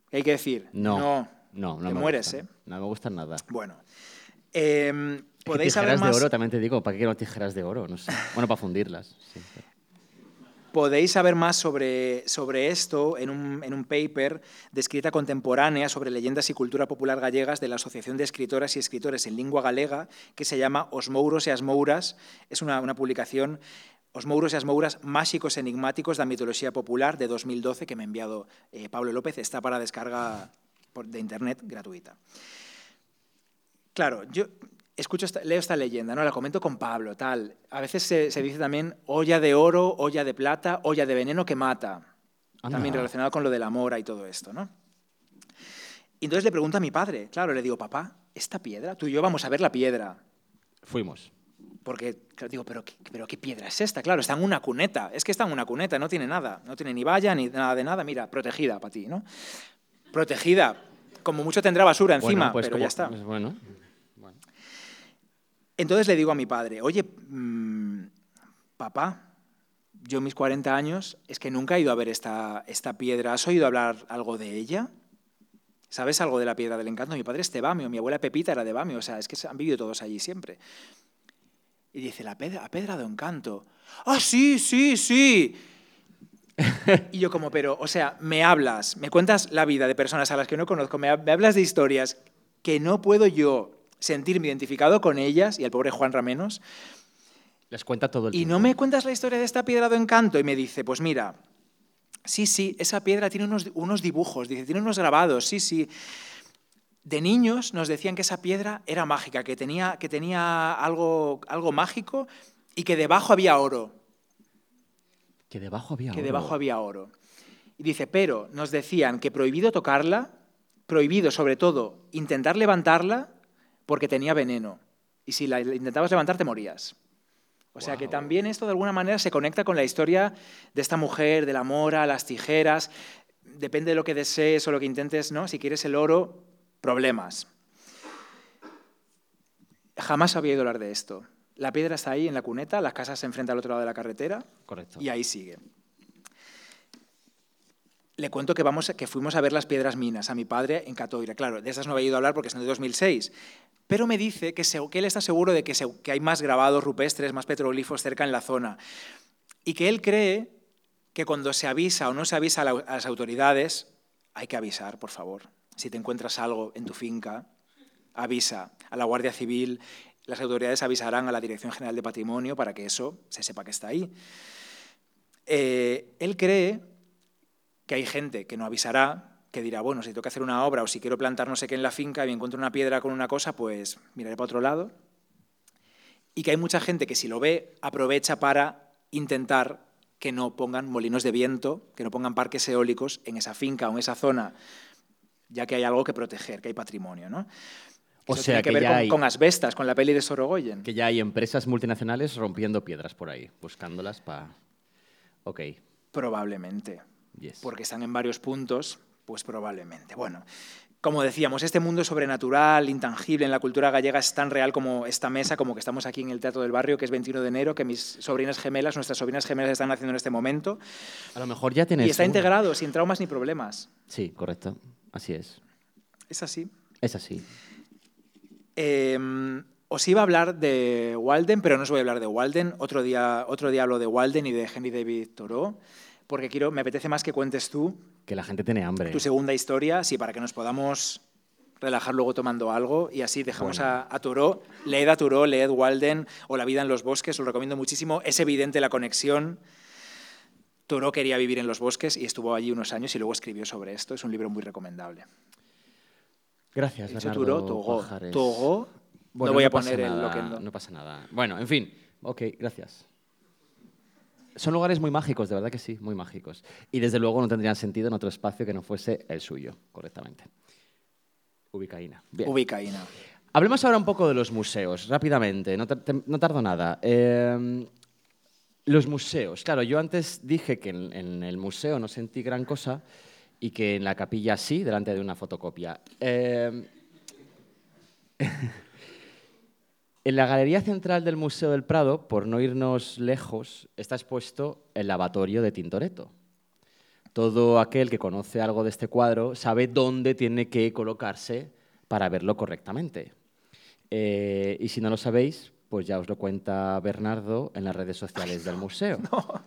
¿Qué hay que decir? No. No, no, no te me mueres, gustan. ¿eh? No me gustan nada. Bueno. Eh, ¿Podéis tijeras saber más? de oro, también te digo, ¿para qué quiero tijeras de oro? No sé. Bueno, para fundirlas. Sí. Podéis saber más sobre, sobre esto en un, en un, paper de escrita contemporánea sobre leyendas y cultura popular gallegas de la Asociación de Escritoras y Escritores en Lengua Galega, que se llama Os Mouros e as Mouras. Es una, una publicación Os Mouros e as Mouras máxicos enigmáticos da mitoloxía popular de 2012 que me ha enviado eh, Pablo López. Está para descarga de internet gratuita. Claro, yo escucho esta, leo esta leyenda, ¿no? La comento con Pablo, tal. A veces se, se dice también olla de oro, olla de plata, olla de veneno que mata. Anda. También relacionado con lo de la mora y todo esto, ¿no? Y entonces le pregunto a mi padre, claro, le digo, papá, ¿esta piedra? Tú y yo vamos a ver la piedra. Fuimos. Porque claro, digo, ¿pero qué, ¿pero qué piedra es esta? Claro, está en una cuneta. Es que está en una cuneta, no tiene nada. No tiene ni valla ni nada de nada. Mira, protegida para ti, ¿no? Protegida. Como mucho tendrá basura encima, Bueno, pues pero como- ya está. pues bueno. Entonces le digo a mi padre, oye, mm, papá, yo mis 40 años es que nunca he ido a ver esta, esta piedra. ¿Has oído hablar algo de ella? ¿Sabes algo de la piedra del encanto? Mi padre es de Bamio, mi abuela Pepita era de Bamio, o sea, es que se han vivido todos allí siempre. Y dice, la pedra, la pedra de encanto. ¡Ah, sí, sí, sí! Y yo como, pero, o sea, me hablas, me cuentas la vida de personas a las que no conozco, me, me hablas de historias que no puedo yo sentirme identificado con ellas, y al pobre Juan Ramenos, Les cuenta todo el y tiempo. no me cuentas la historia de esta piedra de encanto. Y me dice, pues mira, sí, sí, esa piedra tiene unos, unos dibujos, dice, tiene unos grabados, sí, sí. De niños nos decían que esa piedra era mágica, que tenía, que tenía algo, algo mágico y que debajo había oro. Que debajo había que oro. debajo había oro. Y dice, pero nos decían que prohibido tocarla, prohibido sobre todo intentar levantarla porque tenía veneno. Y si la intentabas levantar te morías. O sea que también esto de alguna manera se conecta con la historia de esta mujer, de la mora, las tijeras. Depende de lo que desees o lo que intentes, ¿no? Si quieres el oro, problemas. Jamás había oído hablar de esto. La piedra está ahí en la cuneta, las casas se enfrentan al otro lado de la carretera Correcto. y ahí sigue. Le cuento que, vamos, que fuimos a ver las piedras minas a mi padre en Catoira. Claro, de esas no había ido a hablar porque son de 2006. Pero me dice que, se- que él está seguro de que, se- que hay más grabados rupestres, más petroglifos cerca en la zona. Y que él cree que cuando se avisa o no se avisa a las autoridades, hay que avisar, por favor. Si te encuentras algo en tu finca, avisa a la Guardia Civil, las autoridades avisarán a la Dirección General de Patrimonio para que eso se sepa que está ahí. Eh, él cree que hay gente que no avisará, que dirá, bueno, si tengo que hacer una obra o si quiero plantar no sé qué en la finca y me encuentro una piedra con una cosa, pues miraré para otro lado. Y que hay mucha gente que si lo ve aprovecha para intentar que no pongan molinos de viento, que no pongan parques eólicos en esa finca o en esa zona, ya que hay algo que proteger, que hay patrimonio, ¿no? O Eso sea tiene que, que ver ya con, hay- con asbestas, con la peli de Sorogoyen. Que ya hay empresas multinacionales rompiendo piedras por ahí, buscándolas para... Ok, Probablemente. yes. porque están en varios puntos, pues probablemente. Bueno, como decíamos, este mundo sobrenatural, intangible en la cultura gallega es tan real como esta mesa, como que estamos aquí en el Teatro del Barrio, que es 21 de enero, que mis sobrinas gemelas, nuestras sobrinas gemelas están haciendo en este momento, A lo mejor ya tienes... y está una. integrado, sin traumas ni problemas. Sí, correcto. Así es. Es así. Es así. Eh, os iba a hablar de Walden, pero no os voy a hablar de Walden. Otro día, otro día hablo de Walden y de Henry David Thoreau, porque quiero, me apetece más que cuentes tú Que la gente tiene hambre. tu segunda historia, sí, para que nos podamos relajar luego tomando algo y así dejamos a, a Thoreau. Leed a Thoreau, leed Walden o La vida en los bosques, os lo recomiendo muchísimo. Es evidente la conexión. Thoreau quería vivir en los bosques y estuvo allí unos años y luego escribió sobre esto. Es un libro muy recomendable. Gracias, He Thoreau, Togo. Pajares. Togo. Bueno, no voy a poner el loquendo. No pasa nada. Bueno, en fin. Ok, gracias. Son lugares muy mágicos, de verdad que sí, muy mágicos. Y desde luego no tendrían sentido en otro espacio que no fuese el suyo, correctamente. Ubicaína. Bien. Ubicaína. Hablemos ahora un poco de los museos, rápidamente, no, no tardo nada. Eh, los museos, claro, yo antes dije que en, el museo no sentí gran cosa y que en la capilla sí, delante de una fotocopia. Eh, en la galería central del Museo del Prado, por no irnos lejos, está expuesto el lavatorio de Tintoretto. Todo aquel que conoce algo de este cuadro sabe dónde tiene que colocarse para verlo correctamente. Eh, y si no lo sabéis, pues ya os lo cuenta Bernardo en las redes sociales del museo.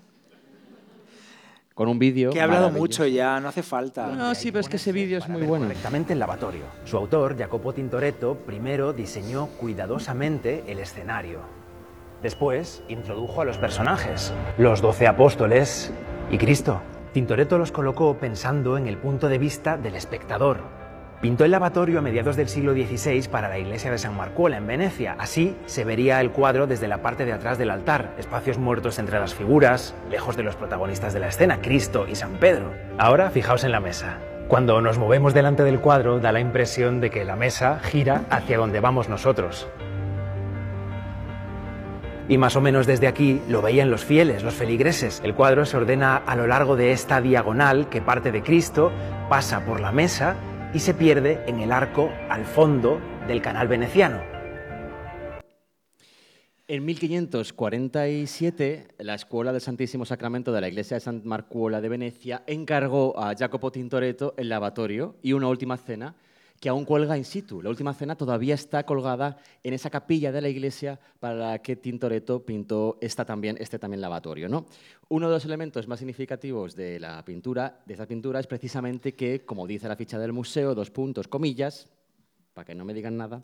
Con un vídeo. Que he hablado mucho ya, no hace falta. No, sí, pero es que ese vídeo es muy bueno. Correctamente el lavatorio. Su autor, Jacopo Tintoretto, primero diseñó cuidadosamente el escenario. Después introdujo a los personajes, los doce apóstoles y Cristo. Tintoretto los colocó pensando en el punto de vista del espectador. Pintó el lavatorio a mediados del siglo XVI para la iglesia de San Marcuola en Venecia. Así se vería el cuadro desde la parte de atrás del altar, espacios muertos entre las figuras, lejos de los protagonistas de la escena, Cristo y San Pedro. Ahora fijaos en la mesa. Cuando nos movemos delante del cuadro da la impresión de que la mesa gira hacia donde vamos nosotros. Y más o menos desde aquí lo veían los fieles, los feligreses. El cuadro se ordena a lo largo de esta diagonal que parte de Cristo, pasa por la mesa y se pierde en el arco al fondo del canal veneciano. En 1547, la Escuela del Santísimo Sacramento de la Iglesia de San Marcuola de Venecia encargó a Jacopo Tintoretto el lavatorio y una última cena que aún cuelga in situ. La última cena todavía está colgada en esa capilla de la iglesia para la que Tintoretto pintó esta también, este también lavatorio. ¿no? Uno de los elementos más significativos de la pintura, de esta pintura, es precisamente que, como dice la ficha del museo, dos puntos, comillas, para que no me digan nada,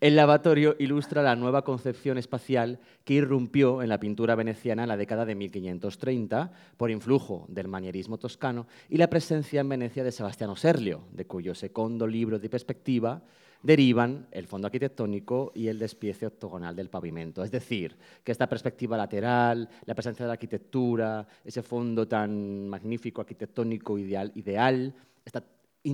el lavatorio ilustra la nueva concepción espacial que irrumpió en la pintura veneciana en la década de 1530 por influjo del manierismo toscano y la presencia en Venecia de Sebastiano Serlio, de cuyo segundo libro de perspectiva derivan el fondo arquitectónico y el despiece octogonal del pavimento. Es decir, que esta perspectiva lateral, la presencia de la arquitectura, ese fondo tan magnífico arquitectónico ideal, ideal está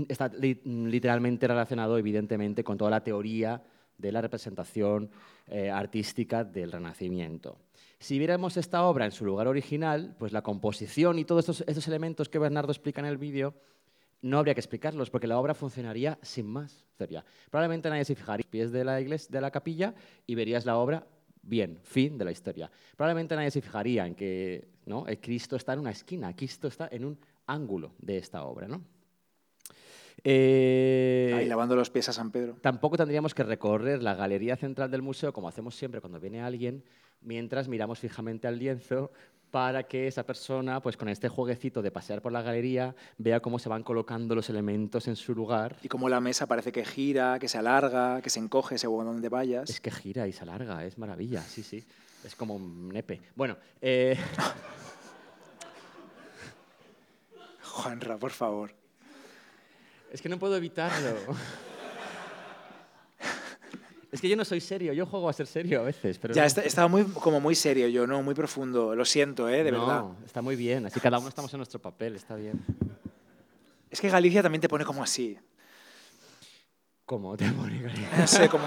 está literalmente relacionado, evidentemente, con toda la teoría de la representación eh, artística del Renacimiento. Si viéramos esta obra en su lugar original, pues la composición y todos estos, elementos que Bernardo explica en el vídeo, no habría que explicarlos, porque la obra funcionaría sin más. Probablemente nadie se fijaría en los pies de la, iglesia, de la capilla y verías la obra bien, fin de la historia. Probablemente nadie se fijaría en que ¿no? el Cristo está en una esquina, Cristo está en un ángulo de esta obra. ¿no? Eh, Ahí lavando los pies a San Pedro. Tampoco tendríamos que recorrer la galería central del museo, como hacemos siempre cuando viene alguien, mientras miramos fijamente al lienzo para que esa persona, pues con este jueguecito de pasear por la galería, vea cómo se van colocando los elementos en su lugar. Y cómo la mesa parece que gira, que se alarga, que se encoge según donde vayas. Es que gira y se alarga, es maravilla, sí, sí. Es como un nepe. Bueno, eh... Juanra, por favor. Es que no puedo evitarlo. Es que yo no soy serio, yo juego a ser serio a veces. Pero ya, estaba muy, como muy serio yo, ¿no? Muy profundo. Lo siento, ¿eh? De no, verdad. Está muy bien, así cada uno estamos en nuestro papel, está bien. Es que Galicia también te pone como así. ¿Cómo te pone Galicia? No sé, como,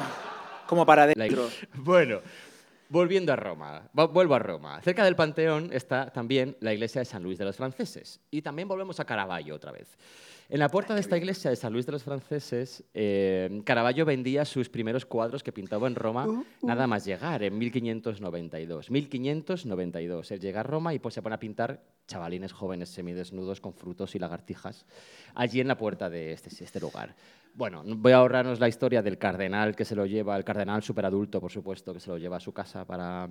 como para adentro. Bueno, volviendo a Roma, vuelvo a Roma. Cerca del Panteón está también la iglesia de San Luis de los Franceses. Y también volvemos a Caravaggio otra vez. En la puerta de esta iglesia de San Luis de los Franceses, eh, Caravaggio vendía sus primeros cuadros que pintaba en Roma uh, uh. nada más llegar, en 1592. 1592. Él llega a Roma y pues se pone a pintar chavalines jóvenes semidesnudos con frutos y lagartijas allí en la puerta de este, este lugar. Bueno, voy a ahorrarnos la historia del cardenal que se lo lleva, el cardenal superadulto, por supuesto, que se lo lleva a su casa para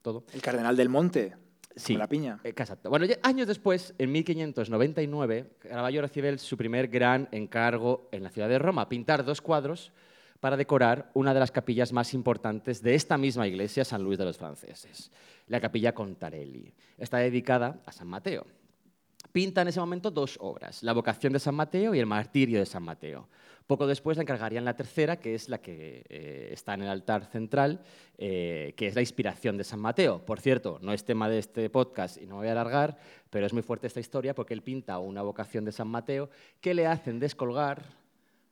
todo. El cardenal del monte. Sí, la piña. Exacto. Bueno, años después, en 1599, Caravaggio recibe su primer gran encargo en la ciudad de Roma, pintar dos cuadros para decorar una de las capillas más importantes de esta misma iglesia, San Luis de los Franceses, la capilla Contarelli. Está dedicada a San Mateo. Pinta en ese momento dos obras, La vocación de San Mateo y El martirio de San Mateo. Poco después le encargarían la tercera, que es la que eh, está en el altar central, eh, que es la inspiración de San Mateo. Por cierto, no es tema de este podcast y no voy a alargar, pero es muy fuerte esta historia porque él pinta una vocación de San Mateo que le hacen descolgar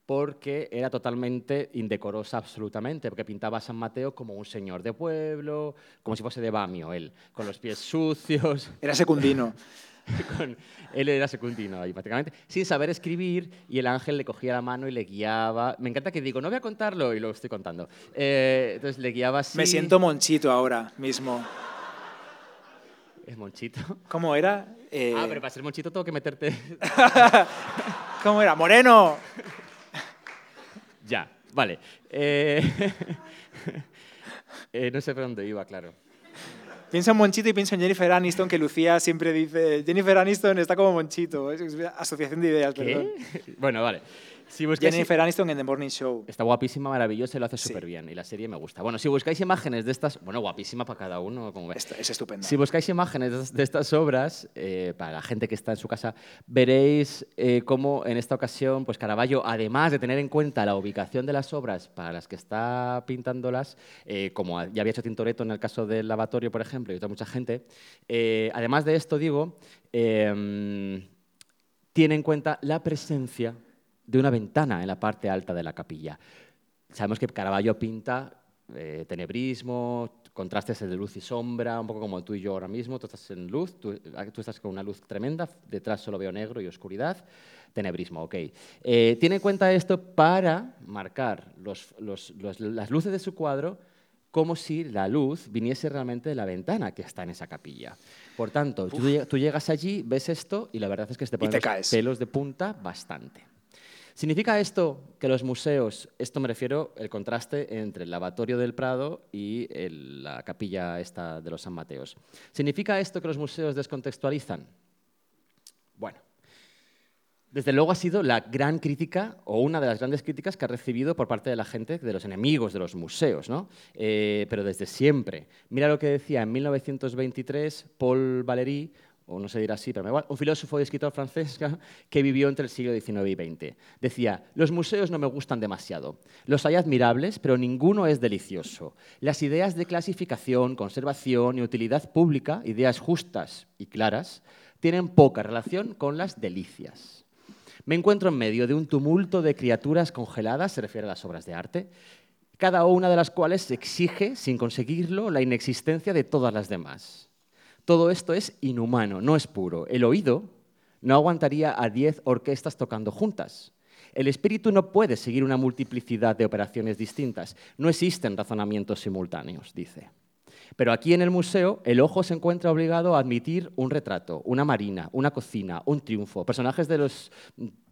porque era totalmente indecorosa absolutamente, porque pintaba a San Mateo como un señor de pueblo, como si fuese de Bamio él, con los pies sucios. Era secundino. él era secundino ahí prácticamente, sin saber escribir y el ángel le cogía la mano y le guiaba. Me encanta que digo, no voy a contarlo y lo estoy contando. Eh, entonces le guiaba así. Me siento monchito ahora mismo. ¿Es monchito? ¿Cómo era? Eh, ah, pero para ser monchito tengo que meterte... ¿Cómo era? ¡Moreno! ya, vale. Eh, no sé por dónde iba, claro. Pienso en Monchito y pienso en Jennifer Aniston, que Lucía siempre dice, Jennifer Aniston está como Monchito. Es asociación de ideas, ¿Qué? perdón. Bueno, vale. Si Jennifer Aniston en The Morning Show. Está guapísima, maravillosa y lo hace súper bien. Y la serie me gusta. Bueno, si buscáis imágenes de estas... Bueno, guapísima para cada uno, como Es, es estupenda. Si buscáis imágenes de estas obras, eh, para la gente que está en su casa, veréis eh, cómo en esta ocasión, pues Caravaggio, además de tener en cuenta la ubicación de las obras para las que está pintándolas, eh, como ya había hecho Tintoretto en el caso del lavatorio, por ejemplo, y otra mucha gente, además de esto, digo tiene en cuenta la presencia de una ventana en la parte alta de la capilla. Sabemos que Caravaggio pinta eh, tenebrismo, contrastes de luz y sombra, un poco como tú y yo ahora mismo. Tú estás en luz, tú, tú estás con una luz tremenda, detrás solo veo negro y oscuridad. Tenebrismo, ok. Eh, tiene en cuenta esto para marcar los- los- los- las luces de su cuadro como si la luz viniese realmente de la ventana que está en esa capilla. Por tanto, tú, lleg- tú llegas allí, ves esto y la verdad es que te ponen te los caes. pelos de punta bastante. ¿Significa esto que los museos, esto me refiero el contraste entre el lavatorio del Prado y el- la capilla esta de los San Mateos? ¿Significa esto que los museos descontextualizan? Bueno, desde luego ha sido la gran crítica o una de las grandes críticas que ha recibido por parte de la gente, de los enemigos de los museos, ¿no? Eh, pero desde siempre. Mira lo que decía en 1923 Paul Valéry, o no se dirá así, pero me igual, un filósofo y escritor francés que vivió entre el siglo XIX y XX. Decía, los museos no me gustan demasiado. Los hay admirables, pero ninguno es delicioso. Las ideas de clasificación, conservación y utilidad pública, ideas justas y claras, tienen poca relación con las delicias. Me encuentro en medio de un tumulto de criaturas congeladas, se refiere a las obras de arte, cada una de las cuales exige, sin conseguirlo, la inexistencia de todas las demás. Todo esto es inhumano, no es puro. El oído no aguantaría a diez orquestas tocando juntas. El espíritu no puede seguir una multiplicidad de operaciones distintas. No existen razonamientos simultáneos, dice. Pero aquí en el museo el ojo se encuentra obligado a admitir un retrato, una marina, una cocina, un triunfo, personajes de los,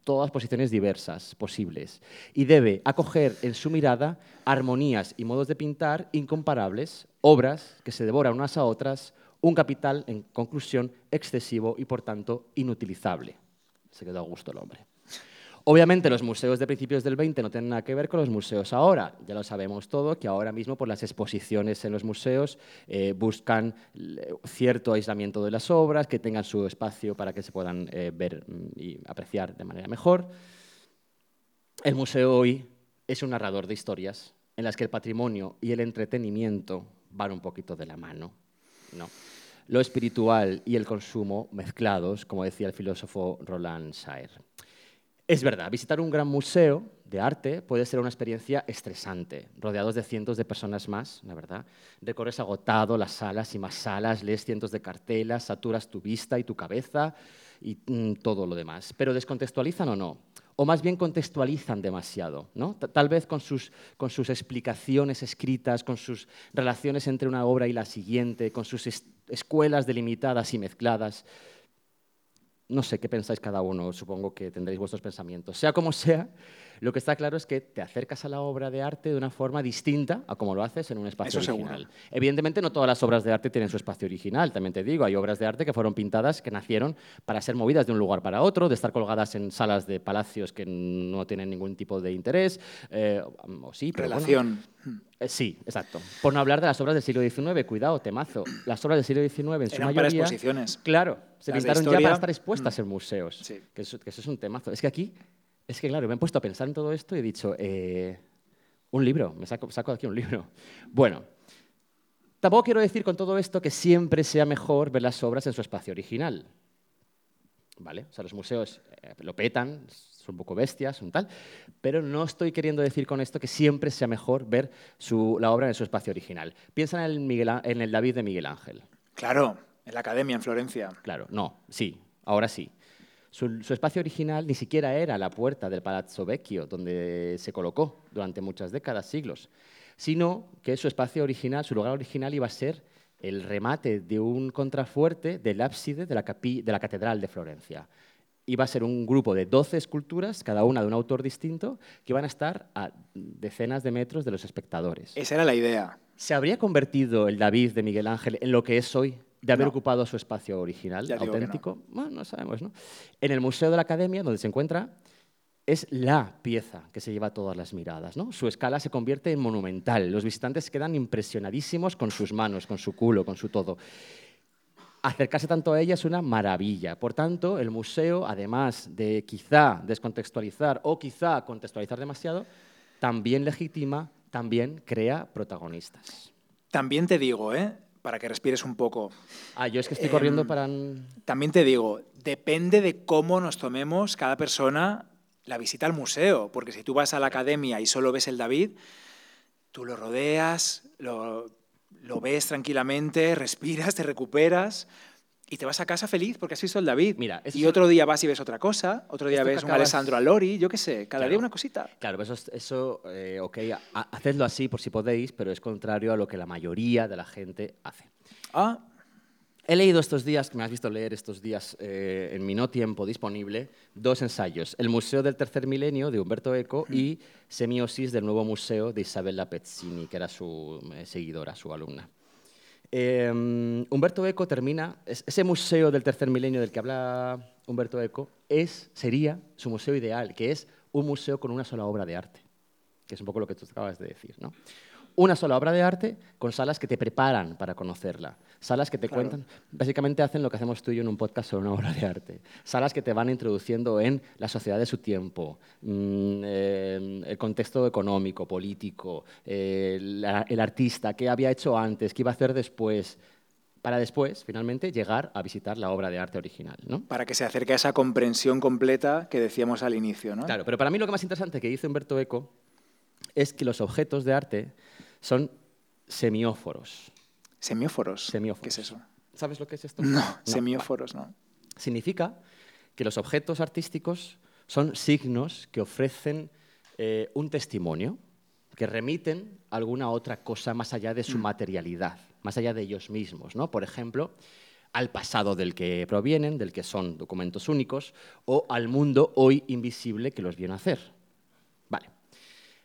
todas posiciones diversas posibles. Y debe acoger en su mirada armonías y modos de pintar incomparables, obras que se devoran unas a otras, un capital, en conclusión, excesivo y por tanto inutilizable. Se quedó a gusto el hombre. Obviamente los museos de principios del 20 no tienen nada que ver con los museos ahora. Ya lo sabemos todo, que ahora mismo por las exposiciones en los museos eh, buscan eh, cierto aislamiento de las obras, que tengan su espacio para que se puedan eh, ver mm, y apreciar de manera mejor. El museo hoy es un narrador de historias en las que el patrimonio y el entretenimiento van un poquito de la mano. ¿no? Lo espiritual y el consumo mezclados, como decía el filósofo Roland Saer. Es verdad, visitar un gran museo de arte puede ser una experiencia estresante, rodeados de cientos de personas más, la verdad. Recorres agotado las salas y más salas, lees cientos de cartelas, saturas tu vista y tu cabeza y mm, todo lo demás. Pero ¿descontextualizan o no? O más bien contextualizan demasiado, ¿no? Ta- Tal vez con sus, con sus explicaciones escritas, con sus relaciones entre una obra y la siguiente, con sus es- escuelas delimitadas y mezcladas. No sé qué pensáis cada uno, supongo que tendréis vuestros pensamientos. Sea como sea, lo que está claro es que te acercas a la obra de arte de una forma distinta a como lo haces en un espacio Eso seguro. original. Evidentemente no todas las obras de arte tienen su espacio original, también te digo, hay obras de arte que fueron pintadas, que nacieron para ser movidas de un lugar para otro, de estar colgadas en salas de palacios que no tienen ningún tipo de interés, eh, o sí, pero. Relación. Eh, sí, exacto. Por no hablar de las obras del siglo XIX, cuidado, temazo. Las obras del siglo XIX en su Eran para mayoría... exposiciones. Claro, se Las pintaron ya para estar expuestas en museos. Sí. Que, eso, que eso es un temazo. Es que aquí, es que claro, me he puesto a pensar en todo esto y he dicho, eh, un libro, me saco, saco de aquí un libro. Bueno, tampoco quiero decir con todo esto que siempre sea mejor ver las obras en su espacio original. ¿Vale? O sea, los museos eh, lo petan, son un poco bestias, son tal, pero no estoy queriendo decir con esto que siempre sea mejor ver su- la obra en su espacio original. Piensa en el, Miguel Á- en el David de Miguel Ángel. Claro, en la academia, en Florencia. Claro, no, sí, ahora sí. Su, su espacio original ni siquiera era la puerta del Palazzo Vecchio, donde se colocó durante muchas décadas, siglos, sino que su espacio original, su lugar original iba a ser el remate de un contrafuerte del ábside de la, capi- de la Catedral de Florencia. Iba a ser un grupo de 12 esculturas, cada una de un autor distinto, que iban a estar a decenas de metros de los espectadores. Esa era la idea. ¿Se habría convertido el David de Miguel Ángel en lo que es hoy, de haber No. ocupado su espacio original, Ya no. auténtico? Bueno, no sabemos, ¿no? En el Museo de la Academia, donde se encuentra, es la pieza que se lleva todas las miradas, ¿no? Su escala se convierte en monumental. Los visitantes quedan impresionadísimos con sus manos, con su culo, con su todo. Acercarse tanto a ella es una maravilla. Por tanto, el museo, además de quizá descontextualizar o quizá contextualizar demasiado, también legitima, también crea protagonistas. También te digo, ¿eh? Para que respires un poco. Ah, yo es que estoy Em, corriendo para... También te digo, depende de cómo nos tomemos cada persona la visita al museo, porque si tú vas a la academia y solo ves el David, tú lo rodeas, lo, lo ves tranquilamente, respiras, te recuperas y te vas a casa feliz porque has visto el David. Mira, y otro día vas y ves otra cosa, otro día ves un acabas- Alessandro Alori, yo qué sé, cada Claro. día una cosita. Claro, eso, es- eso eh, ok, ha- hacedlo así por si podéis, pero es contrario a lo que la mayoría de la gente hace. Ah, He leído estos días, que me has visto leer estos días eh, en mi no tiempo disponible, dos ensayos. El Museo del Tercer Milenio de Humberto Eco y Semiosis del Nuevo Museo de Isabella Pezzini, que era su eh, seguidora, su alumna. Eh, Humberto Eco termina, es- ese museo del tercer milenio del que habla Humberto Eco es, sería su museo ideal, que es un museo con una sola obra de arte, que es un poco lo que tú acabas de decir. ¿no? Una sola obra de arte con salas que te preparan para conocerla, salas que te Claro. cuentan, básicamente hacen lo que hacemos tú y yo en un podcast sobre una obra de arte, salas que te van introduciendo en la sociedad de su tiempo, mm, eh, el contexto económico, político, eh, la- el artista, qué había hecho antes, qué iba a hacer después, para después, finalmente, llegar a visitar la obra de arte original. ¿no? para que se acerque a esa comprensión completa que decíamos al inicio, ¿no? Claro, pero para mí lo que más interesante que dice Humberto Eco es que los objetos de arte son semióforos. Semióforos. Semióforos. ¿Qué es eso? ¿Sabes lo que es esto? No, No. semióforos, no. Significa que los objetos artísticos son signos que ofrecen eh, un testimonio, que remiten alguna otra cosa más allá de su materialidad, más allá de ellos mismos. ¿no? Por ejemplo, al pasado del que provienen, del que son documentos únicos, o al mundo hoy invisible que los viene a hacer. Vale.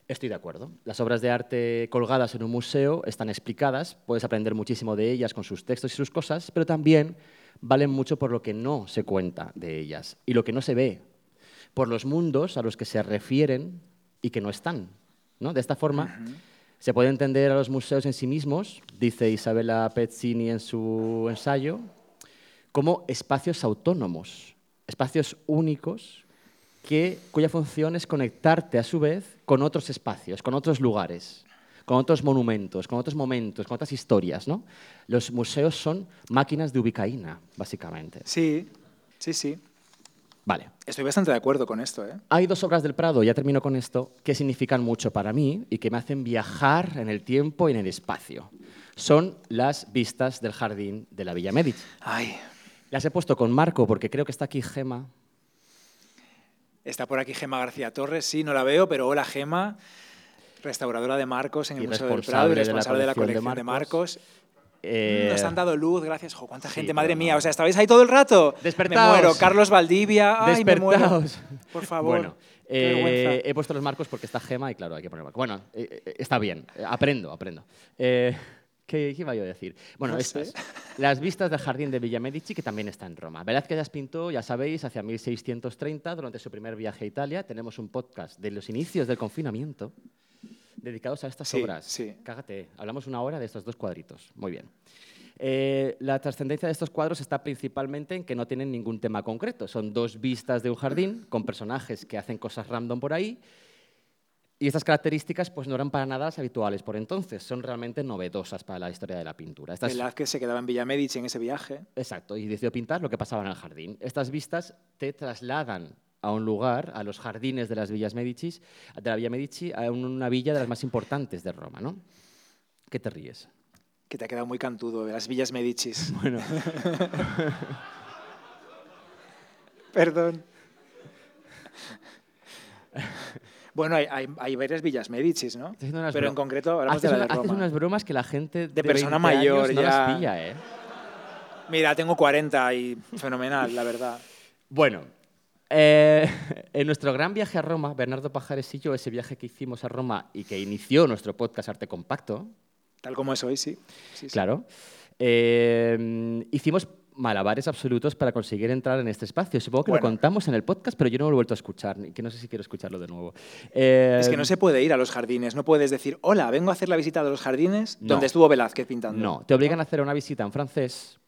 Estoy de acuerdo. Las obras de arte colgadas en un museo están explicadas, puedes aprender muchísimo de ellas con sus textos y sus cosas, pero también valen mucho por lo que no se cuenta de ellas y lo que no se ve, por los mundos a los que se refieren y que no están. ¿no? De esta forma, se puede entender a los museos en sí mismos, dice Isabella Pezzini en su ensayo, como espacios autónomos, espacios únicos que, cuya función es conectarte a su vez con otros espacios, con otros lugares, con otros monumentos, con otros momentos, con otras historias. ¿no? Los museos son máquinas de ubicaína, básicamente. Sí, sí, sí. Vale. Estoy bastante de acuerdo con esto, ¿eh? Hay dos obras del Prado, ya termino con esto, que significan mucho para mí y que me hacen viajar en el tiempo y en el espacio. Son las vistas del jardín de la Villa Medici. Ay, Las he puesto con Marco porque creo que está aquí Gema. Está por aquí Gema García Torres, sí, no la veo, pero hola Gema, restauradora de Marcos en el Museo del Prado y responsable de la responsable de la colección de colección de Marcos. Marcos. Eh, Nos han dado luz, gracias. Jo, ¿Cuánta sí, gente? Madre no. mía, o sea, ¿estabais ahí todo el rato? Despertaos. Me muero. Carlos Valdivia, ay, me muero. Por favor. Bueno, eh, he puesto los marcos porque está Gema y claro, hay que poner marcos. Bueno, eh, eh, está bien, eh, aprendo, aprendo. ¿Qué, qué iba yo a decir? Bueno, No estas, las vistas del jardín de Villa Medici, que también está en Roma. Velázquez las pintó, ya sabéis, hacia 1630, durante su primer viaje a Italia. Tenemos un podcast de los inicios del confinamiento dedicados a estas Sí, obras. sí. Cágate, hablamos una hora de estos dos cuadritos. Muy bien. Eh, la trascendencia de estos cuadros está principalmente en que no tienen ningún tema concreto. Son dos vistas de un jardín con personajes que hacen cosas random por ahí. Y estas características pues, no eran para nada las habituales por entonces. Son realmente novedosas para la historia de la pintura. Estas, Velázquez se quedaba en Villa Medici en ese viaje. Exacto, y decidió pintar lo que pasaba en el jardín. Estas vistas te trasladan a un lugar, a los jardines de las villas Medici, de la Villa Medici, a un- una villa de las más importantes de Roma, ¿no? ¿Qué te ríes? Que te ha quedado muy cantudo, de las Villas Medicis. Bueno, Perdón. Bueno, hay, hay, hay varias Villas Medicis, ¿no? Pero en concreto hablamos haces, de la de haces Roma. unas bromas que la gente de, persona 20 años mayor no ya. las pilla, ¿eh? Mira, tengo 40 y fenomenal, la verdad. Bueno, eh, en nuestro gran viaje a Roma, Bernardo Pajares y yo, ese viaje que hicimos a Roma y que inició nuestro podcast Arte Compacto, Tal como es hoy, sí. Sí, sí. claro, eh, hicimos malabares absolutos para conseguir entrar en este espacio. Supongo que Bueno. lo contamos en el podcast, pero yo no lo he vuelto a escuchar, que no sé si quiero escucharlo de nuevo. Eh, Es que no se puede ir a los jardines, no puedes decir, hola, vengo a hacer la visita de los jardines No. donde estuvo Velázquez pintando. No, te obligan a hacer una visita en francés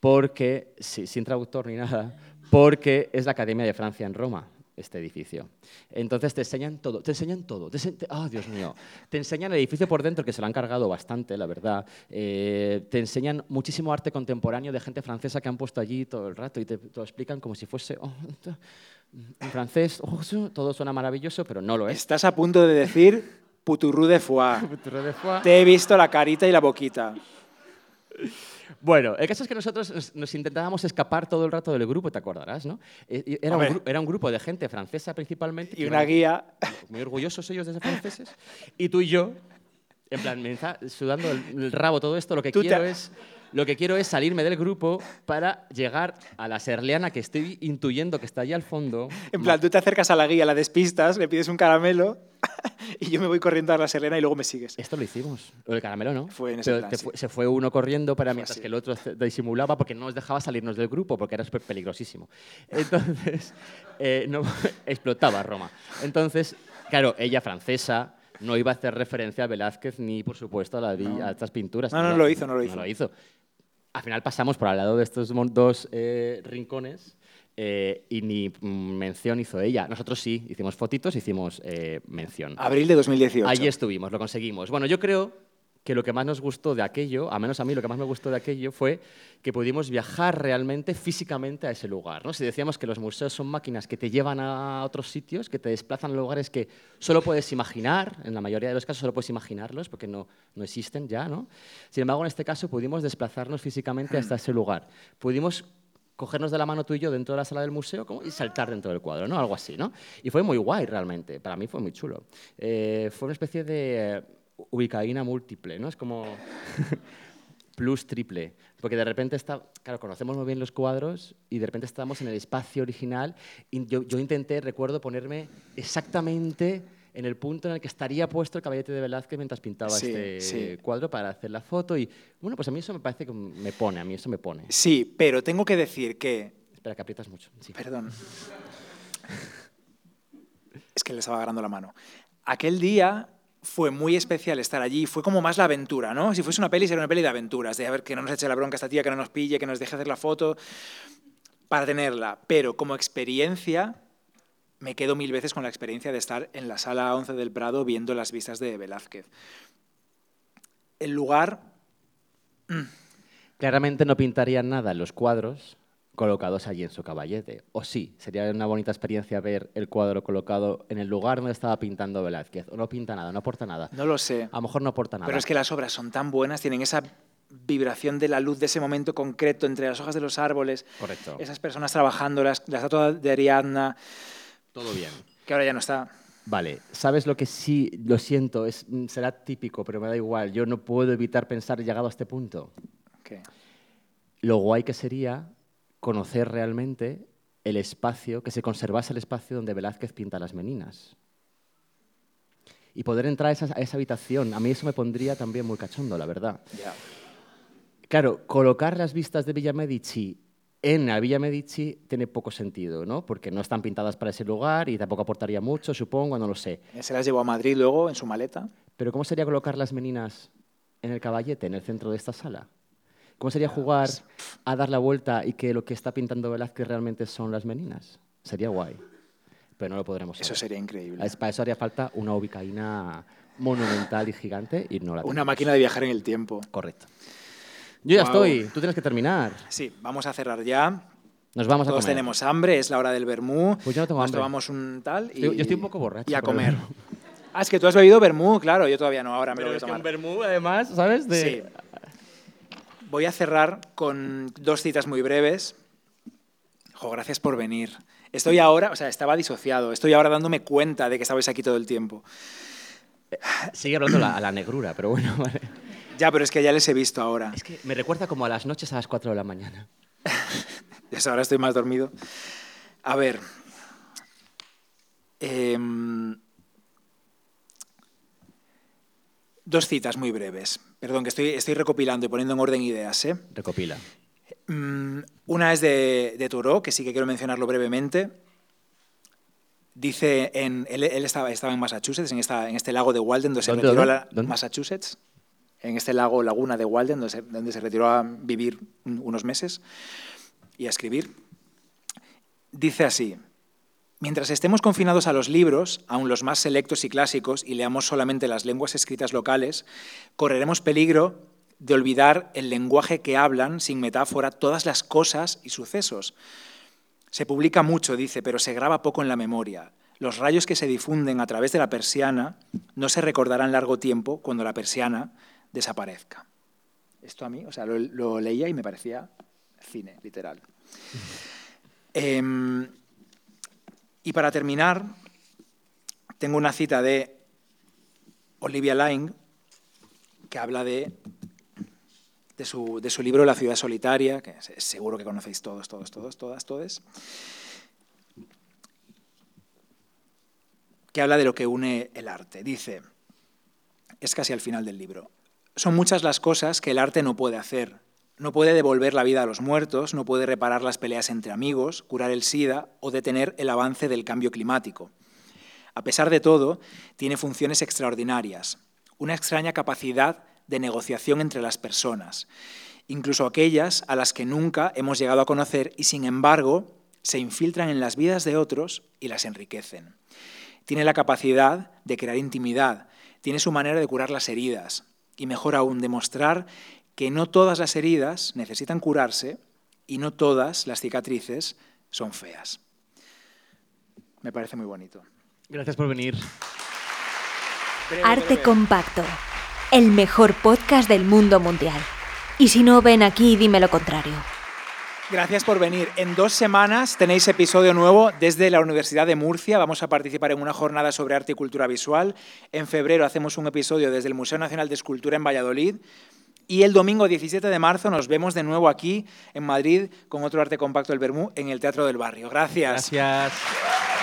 porque, sí, sin traductor ni nada, porque es la Academia de Francia en Roma. Este edificio. Entonces te enseñan todo, te enseñan todo. Te ense- ¡Ah, Dios mío! Te enseñan el edificio por dentro, que se lo han cargado bastante, la verdad. Eh, te enseñan muchísimo arte contemporáneo de gente francesa que han puesto allí todo el rato y te, te lo explican como si fuese oh, en francés. oh, todo suena maravilloso, pero no lo es. Estás a punto de decir puturru de foie. Te he visto la carita y la boquita. Bueno, el caso es que nosotros nos, nos intentábamos escapar todo el rato del grupo, te acordarás, ¿no? Eh, Era un, era grupo de gente francesa principalmente. Y una guía. Muy orgullosos ellos de ser franceses. Y tú y yo, en plan, me está sudando el, el rabo todo esto, lo que Tú te- quiero es... Lo que quiero es salirme del grupo para llegar a la serleana que estoy intuyendo que está allá al fondo. En plan, tú te acercas a la guía, la despistas, le pides un caramelo y yo me voy corriendo a la serena y luego me sigues. Esto lo hicimos. Lo del caramelo, ¿no? Fue en ese Pero plan, sí. fue- se fue uno corriendo para mientras así. que el otro disimulaba porque no nos dejaba salirnos del grupo porque era súper peligrosísimo. Entonces, eh, no, explotaba Roma. Entonces, claro, ella francesa no iba a hacer referencia a Velázquez ni, por supuesto, a, la di- a estas pinturas. No, no Ella- lo hizo, no lo hizo. No lo hizo. Al final pasamos por al lado de estos dos eh, rincones eh, y ni mención hizo ella. Nosotros sí, hicimos fotitos, hicimos eh, mención. Abril de 2018. Allí estuvimos, lo conseguimos. Bueno, yo creo que lo que más nos gustó de aquello, a menos a mí lo que más me gustó de aquello fue que pudimos viajar realmente físicamente a ese lugar. ¿no? Si decíamos que los museos son máquinas que te llevan a otros sitios, que te desplazan a lugares que solo puedes imaginar, en la mayoría de los casos solo puedes imaginarlos porque no, no existen ya, ¿no? Sin embargo, en este caso pudimos desplazarnos físicamente hasta ese lugar. Pudimos cogernos de la mano tú y yo dentro de la sala del museo y saltar dentro del cuadro, ¿no? Algo así, ¿no? Y fue muy guay realmente, para mí fue muy chulo. Eh, fue una especie de ubicaína múltiple, ¿no? Es como plus triple, porque de repente está, claro, conocemos muy bien los cuadros y de repente estamos en el espacio original y yo, yo intenté, recuerdo, ponerme exactamente en el punto en el que estaría puesto el caballete de Velázquez mientras pintaba Sí, este sí. cuadro para hacer la foto y bueno, pues a mí eso me parece que me pone, a mí eso me pone. Sí, pero tengo que decir que... Espera, que aprietas mucho. Sí. Perdón. Es que le estaba agarrando la mano. Aquel día fue muy especial estar allí. Fue como más la aventura, ¿no? Si fuese una peli, sería una peli de aventuras. De a ver que no nos eche la bronca esta tía, que no nos pille, que nos deje hacer la foto. Para tenerla. Pero como experiencia, me quedo mil veces con la experiencia de estar en la sala 11 del Prado viendo las vistas de Velázquez. El lugar Claramente no pintarían nada en los cuadros colocados allí en su caballete. O sí, sería una bonita experiencia ver el cuadro colocado en el lugar donde estaba pintando Velázquez. O no pinta nada, no aporta nada. No lo sé. A lo mejor no aporta nada. Pero es que las obras son tan buenas, tienen esa vibración de la luz de ese momento concreto entre las hojas de los árboles, Correcto. esas personas trabajando, las- la estatua de Ariadna, Todo bien. que ahora ya no está. Vale, ¿sabes lo que sí, lo siento, es, será típico, pero me da igual. Yo no puedo evitar pensar, llegado a este punto, ¿Qué? lo guay que sería conocer realmente el espacio, que se conservase el espacio donde Velázquez pinta las meninas. Y poder entrar a esa, a esa habitación, a mí eso me pondría también muy cachondo, la verdad. Claro, colocar las vistas de Villa Medici en la Villa Medici tiene poco sentido, ¿no? Porque no están pintadas para ese lugar y tampoco aportaría mucho, supongo, no lo sé. Se las llevó a Madrid luego en su maleta. Pero ¿cómo sería colocar las meninas en el caballete, en el centro de esta sala? ¿Cómo sería jugar a dar la vuelta y que lo que está pintando Velázquez realmente son las meninas? Sería guay, pero no lo podremos Eso saber. sería increíble. Es- Para eso haría falta una ubicaína monumental y gigante y no la Una tenemos. máquina de viajar en el tiempo. Correcto. Yo ya estoy, tú tienes que terminar. Sí, vamos a cerrar ya. Nos vamos a Todos comer. tenemos hambre, es la hora del vermú. Pues yo no tengo Nos hambre. tomamos un tal y... Estoy- yo estoy un poco borracho, Y a pero- comer. Ah, es que tú has bebido vermú, claro, yo todavía no, ahora me lo voy a tomar. vermú, además, ¿sabes? Sí. Voy a cerrar con dos citas muy breves. Jo, gracias por venir. Estoy ahora, o sea, estaba disociado. Estoy ahora dándome cuenta de que estabais aquí todo el tiempo. Sigue hablando la- a la negrura, pero bueno, vale. Ya, pero es que ya les he visto ahora. Es que me recuerda como a las noches a las 4 de la mañana. Ya ahora estoy más dormido. A ver. Em, dos citas muy breves. Perdón, que estoy, estoy recopilando y poniendo en orden ideas, ¿eh? Recopila. Mm, Una es de, de Thoreau, que sí que quiero mencionarlo brevemente. Dice, en, él, él estaba, estaba en Massachusetts, en, esta, en este lago de Walden, donde se ¿Dónde, retiró a la. Massachusetts, en este lago, laguna de Walden, donde se, donde se retiró a vivir un- unos meses y a escribir. Dice así, Mientras estemos confinados a los libros, aun los más selectos y clásicos, y leamos solamente las lenguas escritas locales, correremos peligro de olvidar el lenguaje que hablan, sin metáfora, todas las cosas y sucesos. Se publica mucho, dice, pero se graba poco en la memoria. Los rayos que se difunden a través de la persiana no se recordarán largo tiempo cuando la persiana desaparezca. Esto a mí, o sea, lo, leía y me parecía cine, literal. y para terminar, tengo una cita de Olivia Lyne que habla de, de, su, de su libro La ciudad solitaria, que seguro que conocéis todos, todos, todos, todas, todos, que habla de lo que une el arte. Dice, es casi al final del libro, son muchas las cosas que el arte no puede hacer, no puede devolver la vida a los muertos, no puede reparar las peleas entre amigos, curar el SIDA o detener el avance del cambio climático. A pesar de todo, tiene funciones extraordinarias, una extraña capacidad de negociación entre las personas, incluso aquellas a las que nunca hemos llegado a conocer y sin embargo se infiltran en las vidas de otros y las enriquecen. Tiene la capacidad de crear intimidad, tiene su manera de curar las heridas y mejor aún demostrar que no todas las heridas necesitan curarse y no todas las cicatrices son feas. Me parece muy bonito. Gracias por venir. Arte Compacto, el mejor podcast del mundo mundial. Y si no, ven aquí y dime lo contrario. Gracias por venir. En dos semanas tenéis episodio nuevo desde la Universidad de Murcia. Vamos a participar en una jornada sobre arte y cultura visual. En febrero hacemos un episodio desde el Museo Nacional de Escultura en Valladolid. Y el domingo 17 de marzo nos vemos de nuevo aquí en Madrid con otro arte compacto del Bermú en el Teatro del Barrio. Gracias. Gracias.